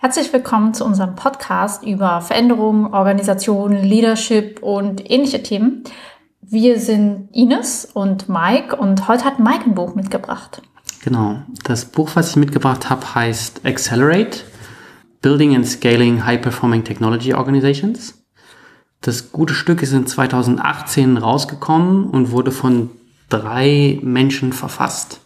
Herzlich willkommen zu unserem Podcast über Veränderungen, Organisation, Leadership und ähnliche Themen. Wir sind Ines und Mike und heute hat Mike ein Buch mitgebracht. Genau. Das Buch, was ich mitgebracht habe, heißt Accelerate, Building and Scaling High Performing Technology Organizations. Das gute Stück ist in 2018 rausgekommen und wurde von drei Menschen verfasst.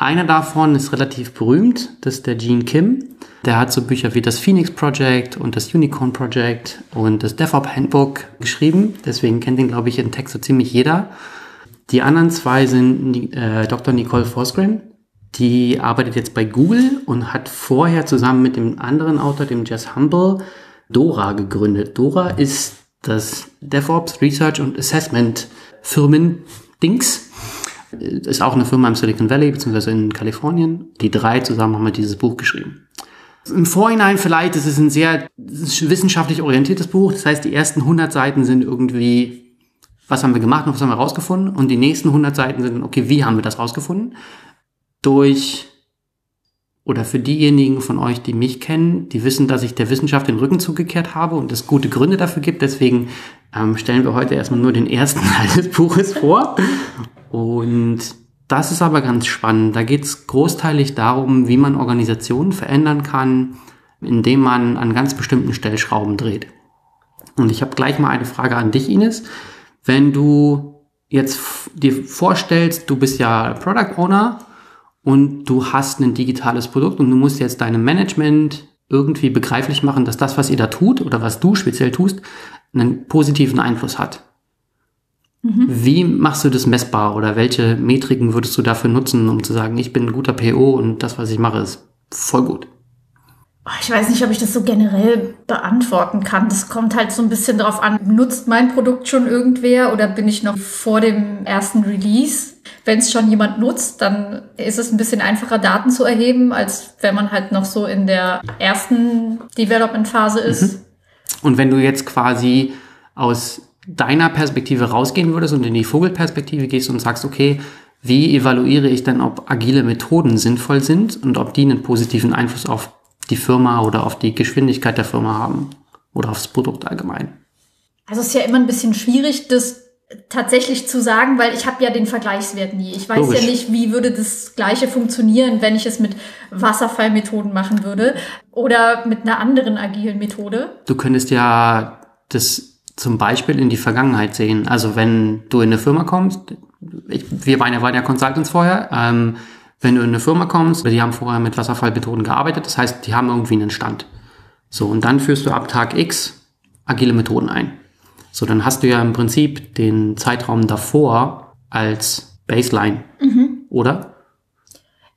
Einer davon ist relativ berühmt, das ist der Gene Kim. Der hat so Bücher wie das Phoenix Project und das Unicorn Project und das DevOps Handbook geschrieben. Deswegen kennt ihn, glaube ich, in Text so ziemlich jeder. Die anderen zwei sind äh, Dr. Nicole Forsgren. Die arbeitet jetzt bei Google und hat vorher zusammen mit dem anderen Autor, dem Jess Humble, Dora gegründet. Dora ist das DevOps Research und Assessment Firmen Dings. Ist auch eine Firma im Silicon Valley beziehungsweise in Kalifornien. Die drei zusammen haben wir dieses Buch geschrieben. Im Vorhinein vielleicht, es ist ein sehr wissenschaftlich orientiertes Buch. Das heißt, die ersten 100 Seiten sind irgendwie, was haben wir gemacht und was haben wir rausgefunden? Und die nächsten 100 Seiten sind, okay, wie haben wir das rausgefunden? Durch, oder für diejenigen von euch, die mich kennen, die wissen, dass ich der Wissenschaft den Rücken zugekehrt habe und es gute Gründe dafür gibt. Deswegen ähm, stellen wir heute erstmal nur den ersten Teil des Buches vor. Und das ist aber ganz spannend. Da geht es großteilig darum, wie man Organisationen verändern kann, indem man an ganz bestimmten Stellschrauben dreht. Und ich habe gleich mal eine Frage an dich, Ines. Wenn du jetzt dir vorstellst, du bist ja Product Owner und du hast ein digitales Produkt und du musst jetzt deinem Management irgendwie begreiflich machen, dass das, was ihr da tut oder was du speziell tust, einen positiven Einfluss hat. Mhm. Wie machst du das messbar oder welche Metriken würdest du dafür nutzen, um zu sagen, ich bin ein guter PO und das, was ich mache, ist voll gut? Ich weiß nicht, ob ich das so generell beantworten kann. Das kommt halt so ein bisschen darauf an, nutzt mein Produkt schon irgendwer oder bin ich noch vor dem ersten Release? Wenn es schon jemand nutzt, dann ist es ein bisschen einfacher, Daten zu erheben, als wenn man halt noch so in der ersten Development-Phase ist. Mhm. Und wenn du jetzt quasi aus deiner Perspektive rausgehen würdest und in die Vogelperspektive gehst und sagst, okay, wie evaluiere ich denn, ob agile Methoden sinnvoll sind und ob die einen positiven Einfluss auf die Firma oder auf die Geschwindigkeit der Firma haben oder aufs Produkt allgemein? Also es ist ja immer ein bisschen schwierig, das tatsächlich zu sagen, weil ich habe ja den Vergleichswert nie. Ich weiß Logisch. ja nicht, wie würde das gleiche funktionieren, wenn ich es mit Wasserfallmethoden machen würde oder mit einer anderen agilen Methode. Du könntest ja das zum Beispiel in die Vergangenheit sehen. Also wenn du in eine Firma kommst, ich, wir waren ja, waren ja Consultants vorher, ähm, wenn du in eine Firma kommst, die haben vorher mit Wasserfallmethoden gearbeitet, das heißt, die haben irgendwie einen Stand. So, und dann führst du ab Tag X agile Methoden ein. So, dann hast du ja im Prinzip den Zeitraum davor als Baseline, mhm. oder?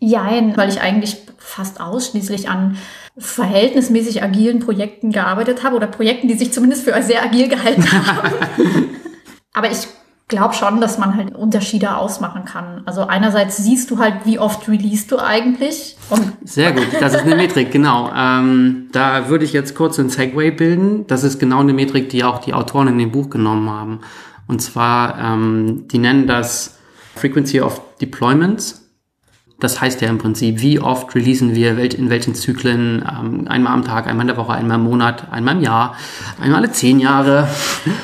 Jein, weil ich eigentlich fast ausschließlich an verhältnismäßig agilen Projekten gearbeitet habe oder Projekten, die sich zumindest für sehr agil gehalten haben. Aber ich glaube schon, dass man halt Unterschiede ausmachen kann. Also einerseits siehst du halt, wie oft release du eigentlich. Sehr gut, das ist eine Metrik, genau. Ähm, da würde ich jetzt kurz einen Segway bilden. Das ist genau eine Metrik, die auch die Autoren in dem Buch genommen haben. Und zwar, ähm, die nennen das Frequency of Deployments. Das heißt ja im Prinzip, wie oft releasen wir in welchen Zyklen, ähm, einmal am Tag, einmal in der Woche, einmal im Monat, einmal im Jahr, einmal alle zehn Jahre.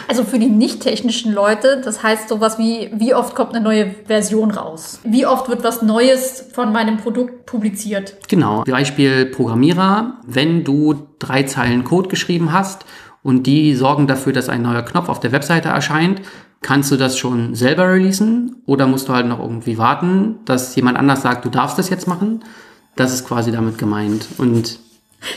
Also für die nicht technischen Leute, das heißt sowas wie, wie oft kommt eine neue Version raus? Wie oft wird was Neues von meinem Produkt publiziert? Genau. Beispiel Programmierer, wenn du drei Zeilen Code geschrieben hast und die sorgen dafür, dass ein neuer Knopf auf der Webseite erscheint, Kannst du das schon selber releasen oder musst du halt noch irgendwie warten, dass jemand anders sagt, du darfst das jetzt machen? Das ist quasi damit gemeint. Und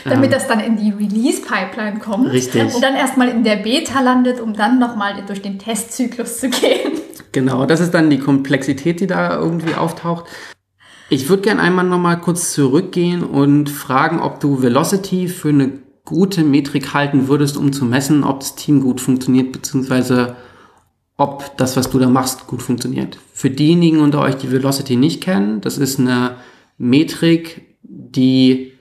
damit ähm, das dann in die Release-Pipeline kommt richtig. und dann erstmal in der Beta landet, um dann nochmal durch den Testzyklus zu gehen. Genau, das ist dann die Komplexität, die da irgendwie auftaucht. Ich würde gerne einmal nochmal kurz zurückgehen und fragen, ob du Velocity für eine gute Metrik halten würdest, um zu messen, ob das Team gut funktioniert, beziehungsweise ob das, was du da machst, gut funktioniert. Für diejenigen unter euch, die Velocity nicht kennen, das ist eine Metrik, die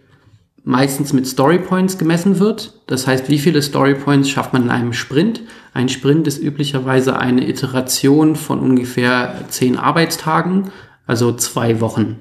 meistens mit Story Points gemessen wird. Das heißt, wie viele Story Points schafft man in einem Sprint? Ein Sprint ist üblicherweise eine Iteration von ungefähr zehn Arbeitstagen, also zwei Wochen.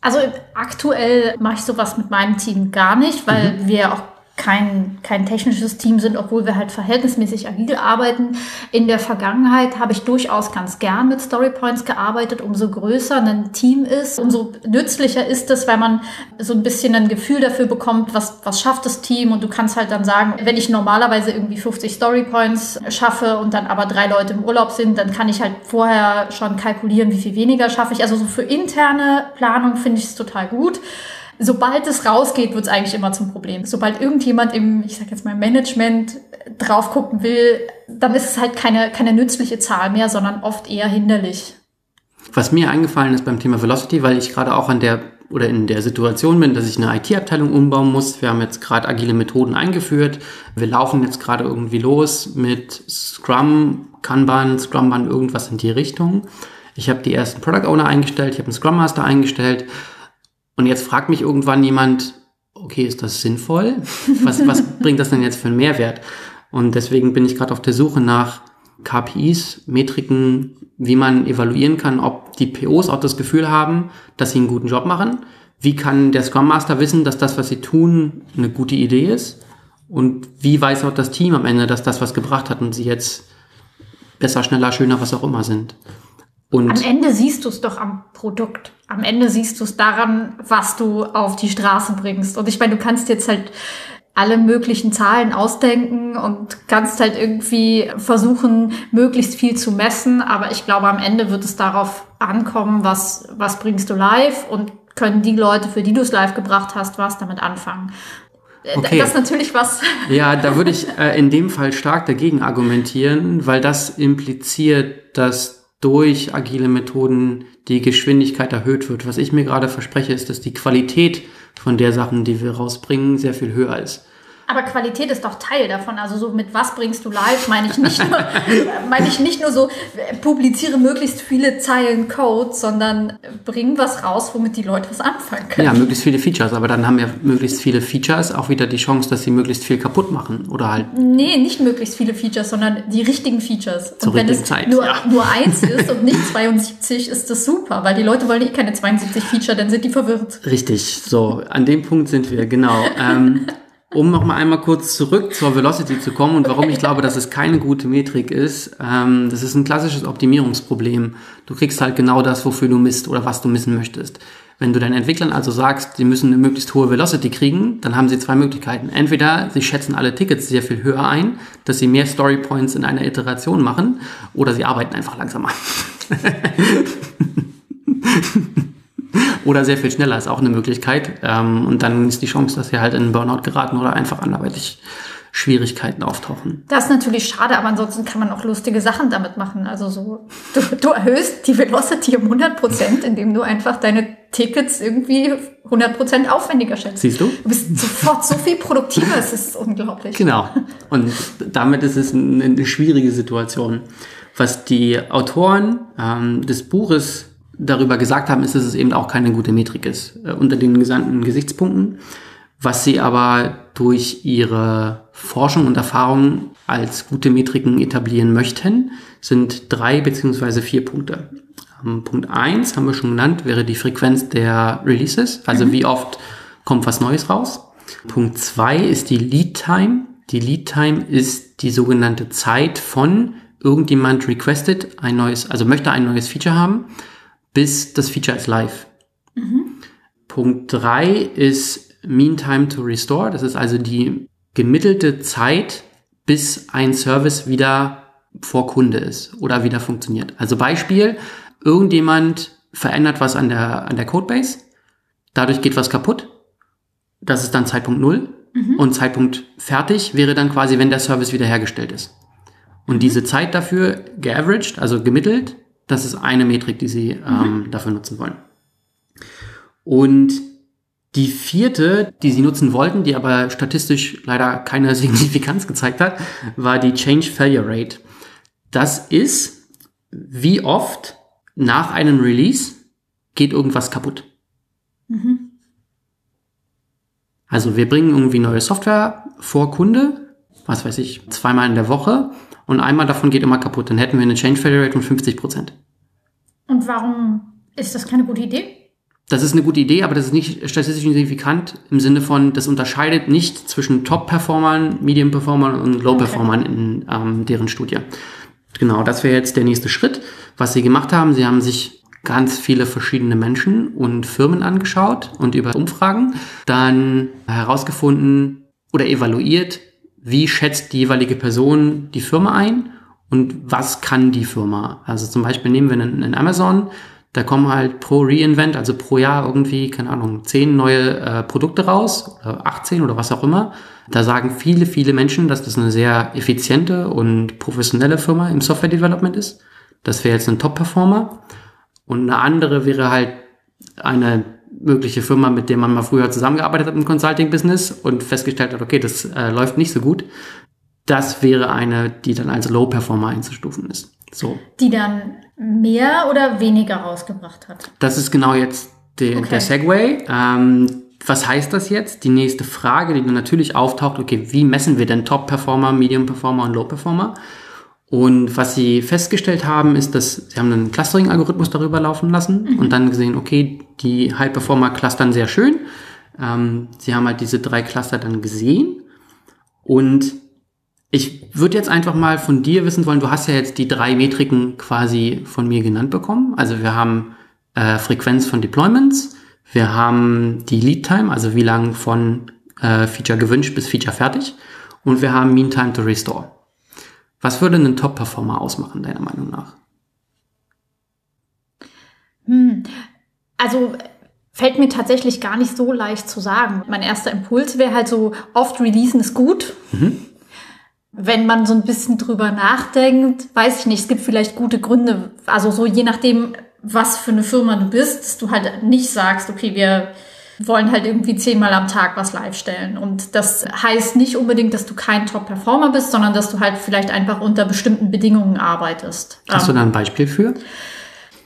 Also aktuell mache ich sowas mit meinem Team gar nicht, weil mhm. wir auch kein, kein technisches Team sind, obwohl wir halt verhältnismäßig agil arbeiten. In der Vergangenheit habe ich durchaus ganz gern mit Storypoints gearbeitet. Umso größer ein Team ist, umso nützlicher ist es, weil man so ein bisschen ein Gefühl dafür bekommt, was, was schafft das Team. Und du kannst halt dann sagen, wenn ich normalerweise irgendwie 50 Storypoints schaffe und dann aber drei Leute im Urlaub sind, dann kann ich halt vorher schon kalkulieren, wie viel weniger schaffe ich. Also so für interne Planung finde ich es total gut sobald es rausgeht, wird es eigentlich immer zum Problem. Sobald irgendjemand im, ich sag jetzt mal, Management drauf gucken will, dann ist es halt keine, keine nützliche Zahl mehr, sondern oft eher hinderlich. Was mir eingefallen ist beim Thema Velocity, weil ich gerade auch an der oder in der Situation bin, dass ich eine IT-Abteilung umbauen muss. Wir haben jetzt gerade agile Methoden eingeführt. Wir laufen jetzt gerade irgendwie los mit Scrum, Kanban, Scrumban, irgendwas in die Richtung. Ich habe die ersten Product Owner eingestellt, ich habe einen Scrum Master eingestellt und jetzt fragt mich irgendwann jemand, okay, ist das sinnvoll? Was, was bringt das denn jetzt für einen Mehrwert? Und deswegen bin ich gerade auf der Suche nach KPIs, Metriken, wie man evaluieren kann, ob die POs auch das Gefühl haben, dass sie einen guten Job machen. Wie kann der Scrum Master wissen, dass das, was sie tun, eine gute Idee ist? Und wie weiß auch das Team am Ende, dass das was gebracht hat und sie jetzt besser, schneller, schöner, was auch immer sind? Und am Ende siehst du es doch am Produkt. Am Ende siehst du es daran, was du auf die Straße bringst. Und ich meine, du kannst jetzt halt alle möglichen Zahlen ausdenken und kannst halt irgendwie versuchen, möglichst viel zu messen. Aber ich glaube, am Ende wird es darauf ankommen, was, was bringst du live und können die Leute, für die du es live gebracht hast, was damit anfangen. Äh, okay. Das ist natürlich was. Ja, da würde ich äh, in dem Fall stark dagegen argumentieren, weil das impliziert, dass durch agile Methoden die Geschwindigkeit erhöht wird. Was ich mir gerade verspreche, ist, dass die Qualität von der Sachen, die wir rausbringen, sehr viel höher ist. Aber Qualität ist doch Teil davon. Also so mit was bringst du live, meine ich nicht nur, meine ich nicht nur so, publiziere möglichst viele Zeilen Code, sondern bring was raus, womit die Leute was anfangen können. Ja, möglichst viele Features. Aber dann haben ja möglichst viele Features auch wieder die Chance, dass sie möglichst viel kaputt machen oder halt. Nee, nicht möglichst viele Features, sondern die richtigen Features. Zur und wenn es Zeit, nur, ja. nur eins ist und nicht 72, ist das super, weil die Leute wollen eh keine 72 Feature, dann sind die verwirrt. Richtig. So, an dem Punkt sind wir, genau. Ähm, um noch mal einmal kurz zurück zur Velocity zu kommen und warum ich glaube, dass es keine gute Metrik ist. Ähm, das ist ein klassisches Optimierungsproblem. Du kriegst halt genau das, wofür du misst oder was du missen möchtest. Wenn du deinen Entwicklern also sagst, sie müssen eine möglichst hohe Velocity kriegen, dann haben sie zwei Möglichkeiten. Entweder sie schätzen alle Tickets sehr viel höher ein, dass sie mehr Story Points in einer Iteration machen, oder sie arbeiten einfach langsamer. Oder sehr viel schneller ist auch eine Möglichkeit. Ähm, und dann ist die Chance, dass sie halt in einen Burnout geraten oder einfach anderweitig Schwierigkeiten auftauchen. Das ist natürlich schade, aber ansonsten kann man auch lustige Sachen damit machen. Also so, du, du erhöhst die Velocity um 100 Prozent, indem du einfach deine Tickets irgendwie 100 Prozent aufwendiger schätzt. Siehst du? Du bist sofort so viel produktiver, es ist unglaublich. Genau. Und damit ist es eine, schwierige Situation. Was die Autoren ähm, des Buches darüber gesagt haben, ist, dass es eben auch keine gute Metrik ist äh, unter den gesamten Gesichtspunkten. Was sie aber durch ihre Forschung und Erfahrung als gute Metriken etablieren möchten, sind drei beziehungsweise vier Punkte. Ähm, Punkt eins haben wir schon genannt, wäre die Frequenz der Releases, also mhm. wie oft kommt was Neues raus. Punkt zwei ist die Lead Time. Die Lead Time ist die sogenannte Zeit von irgendjemand requested ein neues, also möchte ein neues Feature haben bis das Feature ist live. Mhm. Punkt drei ist Mean Time to Restore. Das ist also die gemittelte Zeit, bis ein Service wieder vor Kunde ist oder wieder funktioniert. Also Beispiel, irgendjemand verändert was an der, an der Codebase, dadurch geht was kaputt. Das ist dann Zeitpunkt null mhm. und Zeitpunkt fertig wäre dann quasi, wenn der Service wiederhergestellt ist. Und diese Zeit dafür geaveraged, also gemittelt, das ist eine Metrik, die Sie ähm, mhm. dafür nutzen wollen. Und die vierte, die Sie nutzen wollten, die aber statistisch leider keine Signifikanz gezeigt hat, war die Change Failure Rate. Das ist, wie oft nach einem Release geht irgendwas kaputt. Mhm. Also wir bringen irgendwie neue Software vor Kunde, was weiß ich, zweimal in der Woche und einmal davon geht immer kaputt. Dann hätten wir eine Change Failure Rate von 50 Prozent. Und warum ist das keine gute Idee? Das ist eine gute Idee, aber das ist nicht statistisch signifikant im Sinne von, das unterscheidet nicht zwischen Top-Performern, Medium-Performern und Low-Performern okay. in ähm, deren Studie. Genau, das wäre jetzt der nächste Schritt. Was sie gemacht haben, sie haben sich ganz viele verschiedene Menschen und Firmen angeschaut und über Umfragen dann herausgefunden oder evaluiert, wie schätzt die jeweilige Person die Firma ein und was kann die Firma. Also zum Beispiel nehmen wir einen, Amazon, da kommen halt pro Reinvent, also pro Jahr irgendwie, keine Ahnung, zehn neue äh, Produkte raus, oder 18 oder was auch immer. Da sagen viele, viele Menschen, dass das eine sehr effiziente und professionelle Firma im Software Development ist. Das wäre jetzt ein Top-Performer. Und eine andere wäre halt eine mögliche Firma, mit der man mal früher zusammengearbeitet hat im Consulting-Business und festgestellt hat, okay, das äh, läuft nicht so gut. Das wäre eine, die dann als Low-Performer einzustufen ist. So. Die dann mehr oder weniger rausgebracht hat? Das ist genau jetzt de, okay. der Segway. Ähm, was heißt das jetzt? Die nächste Frage, die dann natürlich auftaucht, okay, wie messen wir denn Top-Performer, Medium-Performer und Low-Performer? Und was sie festgestellt haben, ist, dass sie haben einen Clustering-Algorithmus darüber laufen lassen mhm. und dann gesehen, okay, die High-Performer clustern sehr schön. Ähm, sie haben halt diese drei Cluster dann gesehen und ich würde jetzt einfach mal von dir wissen wollen, du hast ja jetzt die drei Metriken quasi von mir genannt bekommen. Also wir haben äh, Frequenz von Deployments, wir haben die Lead Time, also wie lang von äh, Feature gewünscht bis Feature fertig und wir haben Mean Time to Restore. Was würde einen Top-Performer ausmachen, deiner Meinung nach? Hm. Also fällt mir tatsächlich gar nicht so leicht zu sagen. Mein erster Impuls wäre halt so, oft releasen ist gut. Mhm wenn man so ein bisschen drüber nachdenkt, weiß ich nicht, es gibt vielleicht gute Gründe, also so je nachdem, was für eine Firma du bist, dass du halt nicht sagst, okay, wir wollen halt irgendwie zehnmal am Tag was live stellen. Und das heißt nicht unbedingt, dass du kein Top-Performer bist, sondern dass du halt vielleicht einfach unter bestimmten Bedingungen arbeitest. Hast ähm, du da ein Beispiel für?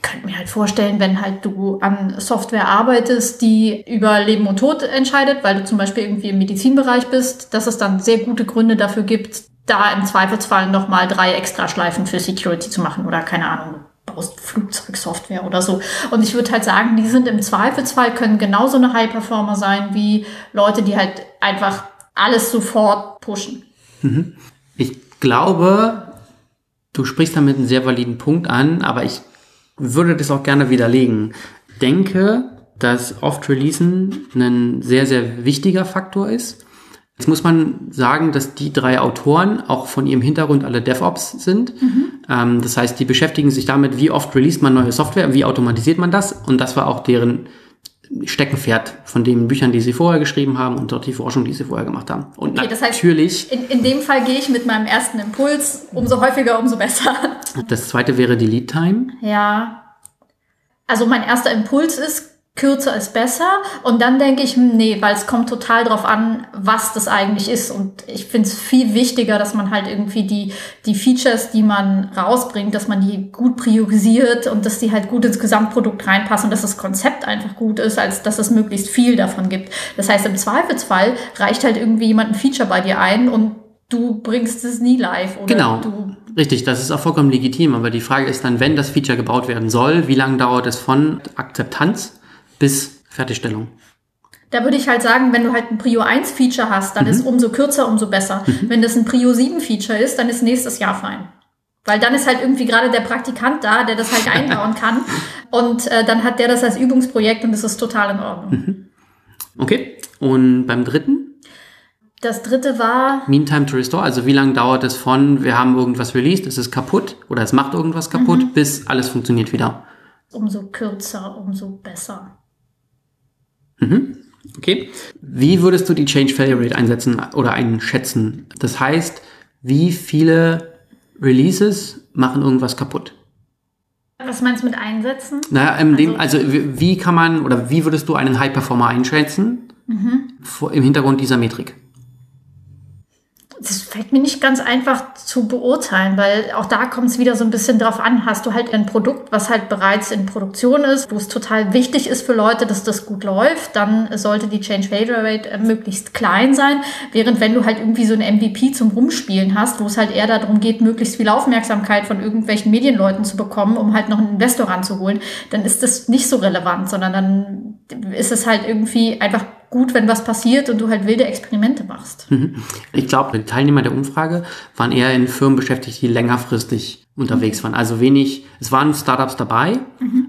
Könnte mir halt vorstellen, wenn halt du an Software arbeitest, die über Leben und Tod entscheidet, weil du zum Beispiel irgendwie im Medizinbereich bist, dass es dann sehr gute Gründe dafür gibt, da im Zweifelsfall nochmal drei Extraschleifen für Security zu machen oder keine Ahnung, baust Flugzeugsoftware oder so. Und ich würde halt sagen, die sind im Zweifelsfall, können genauso eine High-Performer sein wie Leute, die halt einfach alles sofort pushen. Mhm. Ich glaube, du sprichst damit einen sehr validen Punkt an, aber ich würde das auch gerne widerlegen. Denke, dass Oft-Releasen ein sehr, sehr wichtiger Faktor ist Jetzt muss man sagen, dass die drei Autoren auch von ihrem Hintergrund alle DevOps sind. Mhm. Ähm, das heißt, die beschäftigen sich damit, wie oft released man neue Software, wie automatisiert man das. Und das war auch deren Steckenpferd von den Büchern, die sie vorher geschrieben haben und dort die Forschung, die sie vorher gemacht haben. Und okay, das heißt, natürlich. In, in dem Fall gehe ich mit meinem ersten Impuls. Umso häufiger, umso besser. Das zweite wäre die Lead Time. Ja. Also mein erster Impuls ist, kürzer ist besser. Und dann denke ich, hm, nee, weil es kommt total drauf an, was das eigentlich ist. Und ich finde es viel wichtiger, dass man halt irgendwie die, die Features, die man rausbringt, dass man die gut priorisiert und dass die halt gut ins Gesamtprodukt reinpassen und dass das Konzept einfach gut ist, als dass es möglichst viel davon gibt. Das heißt, im Zweifelsfall reicht halt irgendwie jemand ein Feature bei dir ein und du bringst es nie live. Oder genau. Du Richtig, das ist auch vollkommen legitim, aber die Frage ist dann, wenn das Feature gebaut werden soll, wie lange dauert es von Akzeptanz bis Fertigstellung. Da würde ich halt sagen, wenn du halt ein Prio 1 Feature hast, dann mhm. ist umso kürzer, umso besser. Mhm. Wenn das ein Prio 7 Feature ist, dann ist nächstes Jahr fein. Weil dann ist halt irgendwie gerade der Praktikant da, der das halt einbauen kann. Und äh, dann hat der das als Übungsprojekt und das ist total in Ordnung. Mhm. Okay. Und beim dritten? Das dritte war. Meantime to Restore. Also wie lange dauert es von, wir haben irgendwas released, es ist kaputt oder es macht irgendwas kaputt, mhm. bis alles funktioniert wieder? Umso kürzer, umso besser. Mhm. Okay. Wie würdest du die Change Failure Rate einsetzen oder einschätzen? Das heißt, wie viele Releases machen irgendwas kaputt? Was meinst du mit einsetzen? Naja, also, dem, also wie kann man oder wie würdest du einen High Performer einschätzen mhm. im Hintergrund dieser Metrik? Das fällt mir nicht ganz einfach zu beurteilen, weil auch da kommt es wieder so ein bisschen drauf an. Hast du halt ein Produkt, was halt bereits in Produktion ist, wo es total wichtig ist für Leute, dass das gut läuft, dann sollte die Change Failure Rate äh, möglichst klein sein. Während wenn du halt irgendwie so ein MVP zum Rumspielen hast, wo es halt eher darum geht, möglichst viel Aufmerksamkeit von irgendwelchen Medienleuten zu bekommen, um halt noch einen Investor ranzuholen, dann ist das nicht so relevant, sondern dann ist es halt irgendwie einfach gut, wenn was passiert und du halt wilde Experimente machst. Ich glaube, die Teilnehmer der Umfrage waren eher in Firmen beschäftigt, die längerfristig unterwegs waren. Also wenig, es waren Startups dabei,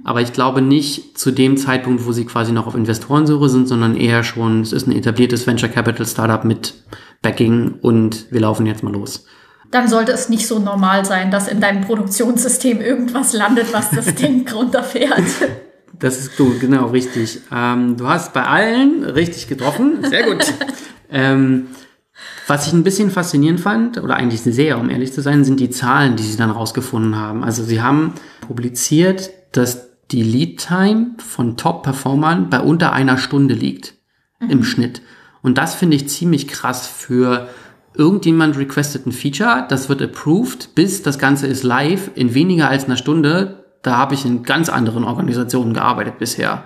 aber ich glaube nicht zu dem Zeitpunkt, wo sie quasi noch auf Investorensuche sind, sondern eher schon, es ist ein etabliertes Venture Capital Startup mit Backing und wir laufen jetzt mal los. Dann sollte es nicht so normal sein, dass in deinem Produktionssystem irgendwas landet, was das Ding runterfährt. Das ist gut, genau, richtig. Ähm, du hast bei allen richtig getroffen. Sehr gut. ähm, was ich ein bisschen faszinierend fand, oder eigentlich sehr, um ehrlich zu sein, sind die Zahlen, die sie dann rausgefunden haben. Also sie haben publiziert, dass die Lead-Time von Top-Performern bei unter einer Stunde liegt im Schnitt. Und das finde ich ziemlich krass für irgendjemand requestet ein Feature, das wird approved, bis das Ganze ist live in weniger als einer Stunde. Da habe ich in ganz anderen Organisationen gearbeitet bisher.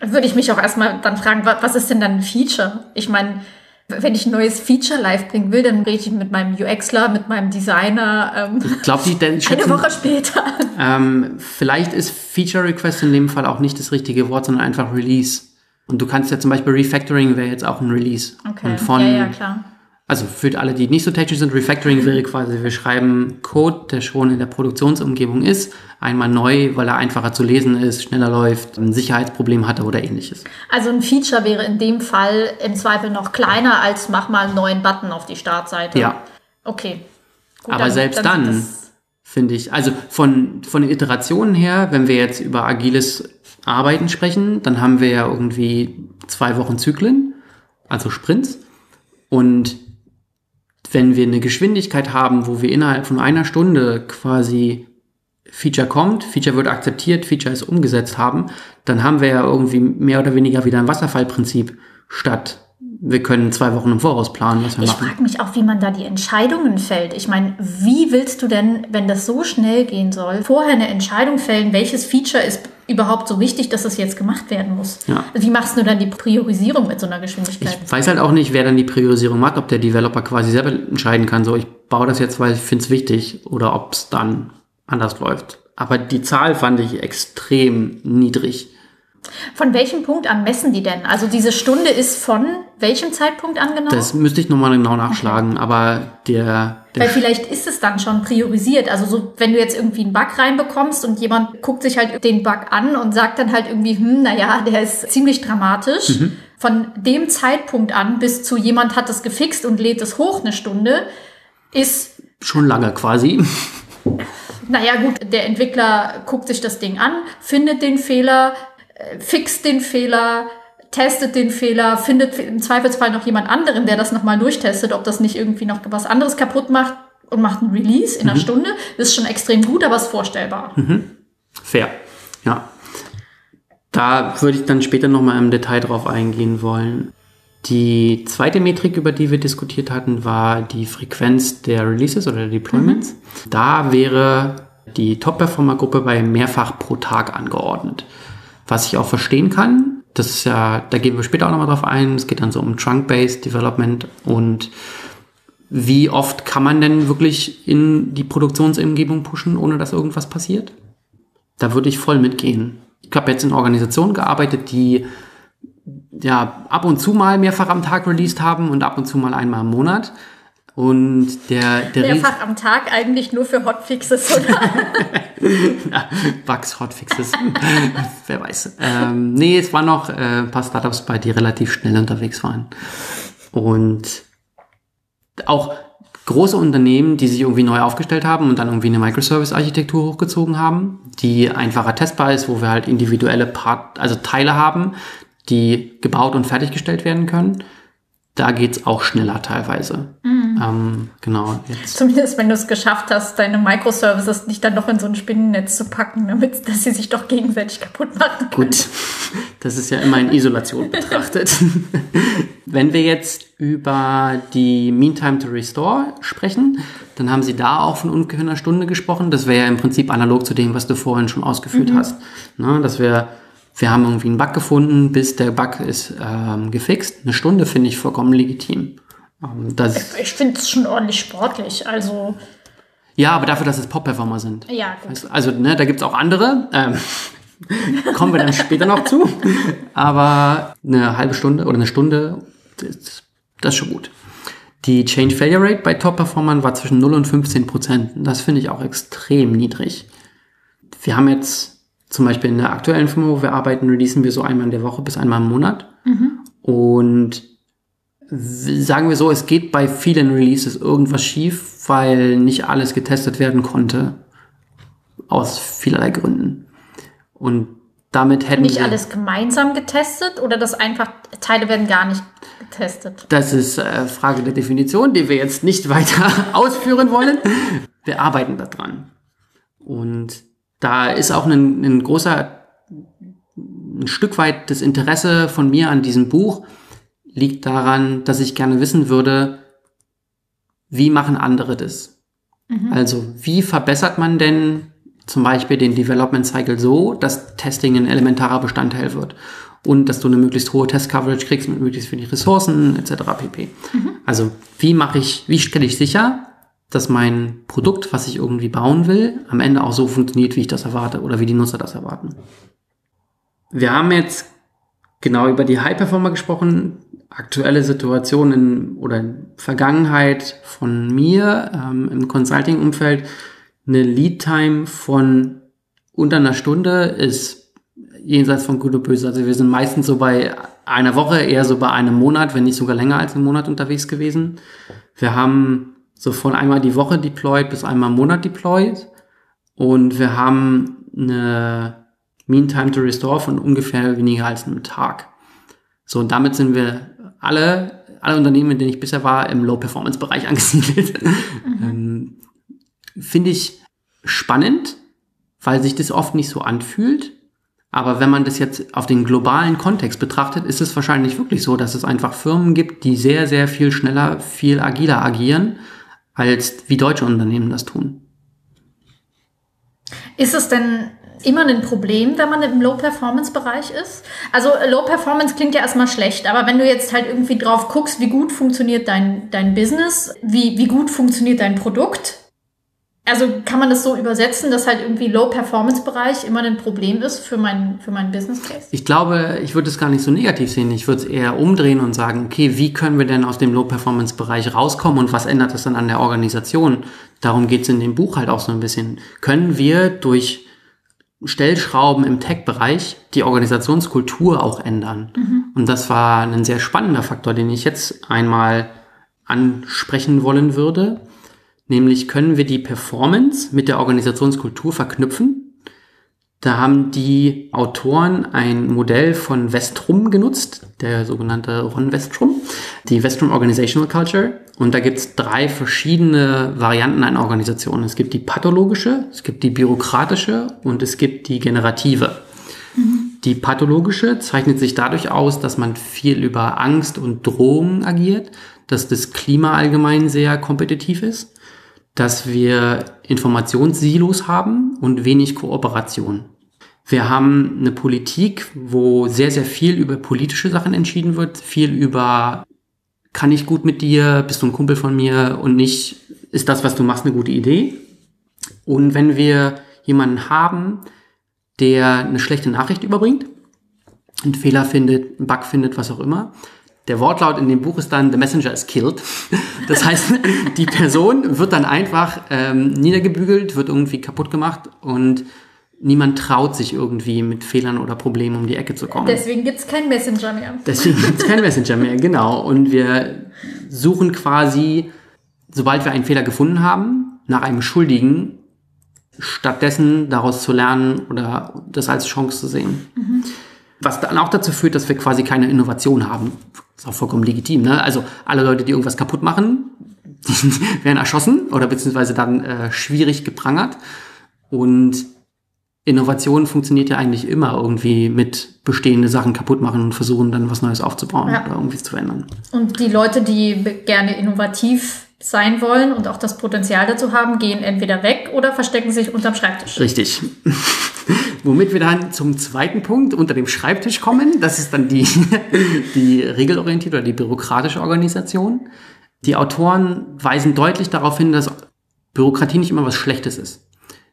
Würde ich mich auch erstmal dann fragen, wa- was ist denn dann ein Feature? Ich meine, wenn ich ein neues Feature live bringen will, dann rede ich mit meinem UXler, mit meinem Designer ähm, Ich glaube, die denn eine schätzen, Woche später. ähm, vielleicht ist Feature Request in dem Fall auch nicht das richtige Wort, sondern einfach Release. Und du kannst ja zum Beispiel Refactoring wäre jetzt auch ein Release. Und von, ja, ja, klar. Also für alle, die nicht so technisch sind, Refactoring wäre quasi, wir schreiben Code, der schon in der Produktionsumgebung ist, einmal neu, weil er einfacher zu lesen ist, schneller läuft, ein Sicherheitsproblem hatte oder ähnliches. Also ein Feature wäre in dem Fall im Zweifel noch kleiner als mach mal einen neuen Button auf die Startseite. Ja. Okay. Gut, Aber selbst sind dann, das- finde ich, also von, von den Iterationen her, wenn wir jetzt über agiles Arbeiten sprechen, dann haben wir ja irgendwie zwei Wochen Zyklen, also Sprints. Und wenn wir eine Geschwindigkeit haben, wo wir innerhalb von einer Stunde quasi Feature kommt, Feature wird akzeptiert, Feature ist umgesetzt haben, dann haben wir ja irgendwie mehr oder weniger wieder ein Wasserfallprinzip statt wir können zwei Wochen im Voraus planen, was wir Ich machen. frage mich auch, wie man da die Entscheidungen fällt. Ich meine, wie willst du denn, wenn das so schnell gehen soll, vorher eine Entscheidung fällen, welches Feature ist überhaupt so wichtig, dass es jetzt gemacht werden muss? Ja. Wie machst du dann die Priorisierung mit so einer Geschwindigkeit? Ich weiß halt auch nicht, wer dann die Priorisierung macht, ob der Developer quasi selber entscheiden kann, so ich baue das jetzt, weil ich finde es wichtig, oder ob es dann anders läuft. Aber die Zahl fand ich extrem niedrig. Von welchem Punkt an messen die denn? Also diese Stunde ist von welchem Zeitpunkt an genau? Das müsste ich nochmal genau nachschlagen, aber der, der Weil vielleicht ist es dann schon priorisiert. Also so, wenn du jetzt irgendwie einen Bug reinbekommst und jemand guckt sich halt den Bug an und sagt dann halt irgendwie, hm, naja, der ist ziemlich dramatisch. Von dem Zeitpunkt an bis zu jemand hat es gefixt und lädt es hoch eine Stunde, ist, schon lange quasi. naja gut, der Entwickler guckt sich das Ding an, findet den Fehler, fixt den Fehler, testet den Fehler, findet im Zweifelsfall noch jemand anderen, der das nochmal durchtestet, ob das nicht irgendwie noch was anderes kaputt macht und macht ein Release in einer Stunde. Das ist schon extrem gut, aber ist vorstellbar. Fair. Ja. Da würde ich dann später nochmal im Detail drauf eingehen wollen. Die zweite Metrik, über die wir diskutiert hatten, war die Frequenz der Releases oder der Deployments. Da wäre die Top-Performer-Gruppe bei mehrfach pro Tag angeordnet. Was ich auch verstehen kann, das ist ja, da gehen wir später auch nochmal drauf ein. Es geht dann so um Trunk-Based Development und wie oft kann man denn wirklich in die Produktionsumgebung pushen, ohne dass irgendwas passiert? Da würde ich voll mitgehen. Ich habe jetzt in Organisationen gearbeitet, die ja ab und zu mal mehrfach am Tag released haben und ab und zu mal einmal im Monat. Und der, der Mehrfach am Tag eigentlich nur für Hotfixes oder? Bugs, Hotfixes, wer weiß. Ähm, nee, es waren noch äh, ein paar Startups bei, die relativ schnell unterwegs waren. Und auch große Unternehmen, die sich irgendwie neu aufgestellt haben und dann irgendwie eine Microservice-Architektur hochgezogen haben, die einfacher testbar ist, wo wir halt individuelle Part, also Teile haben, die gebaut und fertiggestellt werden können. Da geht's auch schneller teilweise. Ähm, genau, jetzt. Zumindest wenn du es geschafft hast, deine Microservices nicht dann doch in so ein Spinnennetz zu packen, damit dass sie sich doch gegenseitig kaputt machen können. Gut, das ist ja immer in Isolation betrachtet. Wenn wir jetzt über die Mean Time to Restore sprechen, dann haben Sie da auch von ungefähr einer Stunde gesprochen. Das wäre ja im Prinzip analog zu dem, was du vorhin schon ausgeführt hast. Ne, dass wir, wir haben irgendwie einen Bug gefunden, bis der Bug ist ähm, gefixt. Eine Stunde finde ich vollkommen legitim. Ähm, das, Ich finde es schon ordentlich sportlich. Also, ja, aber dafür, dass es Pop-Performer sind. ja, gut. Also, ne, da gibt's auch andere. Ähm, Kommen wir dann später noch zu. Aber eine halbe Stunde oder eine Stunde, das, das ist schon gut. Die Change Failure Rate bei Top-Performern war zwischen 0 und 15 Prozent. Das finde ich auch extrem niedrig. Wir haben jetzt zum Beispiel in der aktuellen Firma, wo wir arbeiten, releasen wir so einmal in der Woche bis einmal im Monat. Mhm. Und sagen wir so, es geht bei vielen Releases irgendwas schief, weil nicht alles getestet werden konnte. Aus vielerlei Gründen. Und damit hätten nicht wir, alles gemeinsam getestet oder das einfach Teile werden gar nicht getestet? Das ist äh, Frage der Definition, die wir jetzt nicht weiter ausführen wollen. Wir arbeiten daran. Und da ist auch ein, ein großer, ein Stück weit das Interesse von mir an diesem Buch liegt daran, dass ich gerne wissen würde, wie machen andere das? Mhm. Also wie verbessert man denn zum Beispiel den Development Cycle so, dass Testing ein elementarer Bestandteil wird und dass du eine möglichst hohe Test-Coverage kriegst mit möglichst wenig Ressourcen etc. pp. Mhm. Also wie mache ich, wie stelle ich sicher, dass mein Produkt, was ich irgendwie bauen will, am Ende auch so funktioniert, wie ich das erwarte oder wie die Nutzer das erwarten. Wir haben jetzt genau über die High Performer gesprochen, aktuelle Situationen oder Vergangenheit von mir ähm, im Consulting-Umfeld. Eine Lead-Time von unter einer Stunde ist jenseits von gut und böse. Also wir sind meistens so bei einer Woche, eher so bei einem Monat, wenn nicht sogar länger als einen Monat unterwegs gewesen. Wir haben so von einmal die Woche deployed bis einmal im Monat deployed. Und wir haben eine Mean Time to Restore von ungefähr weniger als einem Tag. So, und damit sind wir alle, alle Unternehmen, in denen ich bisher war, im Low-Performance-Bereich angesiedelt. Mhm. Ähm, Finde ich spannend, weil sich das oft nicht so anfühlt. Aber wenn man das jetzt auf den globalen Kontext betrachtet, ist es wahrscheinlich wirklich so, dass es einfach Firmen gibt, die sehr, sehr viel schneller, viel agiler agieren, als wie deutsche Unternehmen das tun. Ist es denn immer ein Problem, wenn man im Low-Performance-Bereich ist? Also Low-Performance klingt ja erstmal schlecht, aber wenn du jetzt halt irgendwie drauf guckst, wie gut funktioniert dein, dein Business, wie, wie gut funktioniert dein Produkt, also kann man das so übersetzen, dass halt irgendwie Low-Performance-Bereich immer ein Problem ist für mein, für mein Business Case? Ich glaube, ich würde es gar nicht so negativ sehen. Ich würde es eher umdrehen und sagen, okay, wie können wir denn aus dem Low-Performance-Bereich rauskommen und was ändert das dann an der Organisation? Darum geht es in dem Buch halt auch so ein bisschen. Können wir durch Stellschrauben im Tech-Bereich die Organisationskultur auch ändern? Mhm. Und das war ein sehr spannender Faktor, den ich jetzt einmal ansprechen wollen würde Nämlich können wir die Performance mit der Organisationskultur verknüpfen. Da haben die Autoren ein Modell von Westrum genutzt, der sogenannte Ron Westrum, die Westrum Organizational Culture. Und da gibt es drei verschiedene Varianten einer Organisation. Es gibt die pathologische, es gibt die bürokratische und es gibt die generative. Mhm. Die pathologische zeichnet sich dadurch aus, dass man viel über Angst und Drohungen agiert, dass das Klima allgemein sehr kompetitiv ist dass wir Informationssilos haben und wenig Kooperation. Wir haben eine Politik, wo sehr, sehr viel über politische Sachen entschieden wird, viel über kann ich gut mit dir, bist du ein Kumpel von mir und nicht ist das, was du machst, eine gute Idee. Und wenn wir jemanden haben, der eine schlechte Nachricht überbringt, einen Fehler findet, einen Bug findet, was auch immer, der Wortlaut in dem Buch ist dann, the messenger is killed. Das heißt, die Person wird dann einfach ähm, niedergebügelt, wird irgendwie kaputt gemacht und niemand traut sich irgendwie mit Fehlern oder Problemen um die Ecke zu kommen. Deswegen gibt's keinen Messenger mehr. Deswegen gibt's keinen Messenger mehr, genau. Und wir suchen quasi, sobald wir einen Fehler gefunden haben, nach einem Schuldigen, stattdessen daraus zu lernen oder das als Chance zu sehen. Mhm. Was dann auch dazu führt, dass wir quasi keine Innovation haben. Ist auch vollkommen legitim. Ne? Also alle Leute, die irgendwas kaputt machen, werden erschossen oder beziehungsweise dann äh, schwierig geprangert. Und Innovation funktioniert ja eigentlich immer irgendwie mit bestehende Sachen kaputt machen und versuchen dann was Neues aufzubauen ja. oder irgendwie zu verändern. Und die Leute, die gerne innovativ sein wollen und auch das Potenzial dazu haben, gehen entweder weg oder verstecken sich unterm Schreibtisch. Richtig. Womit wir dann zum zweiten Punkt unter dem Schreibtisch kommen. Das ist dann die, die regelorientierte oder die bürokratische Organisation. Die Autoren weisen deutlich darauf hin, dass Bürokratie nicht immer was Schlechtes ist.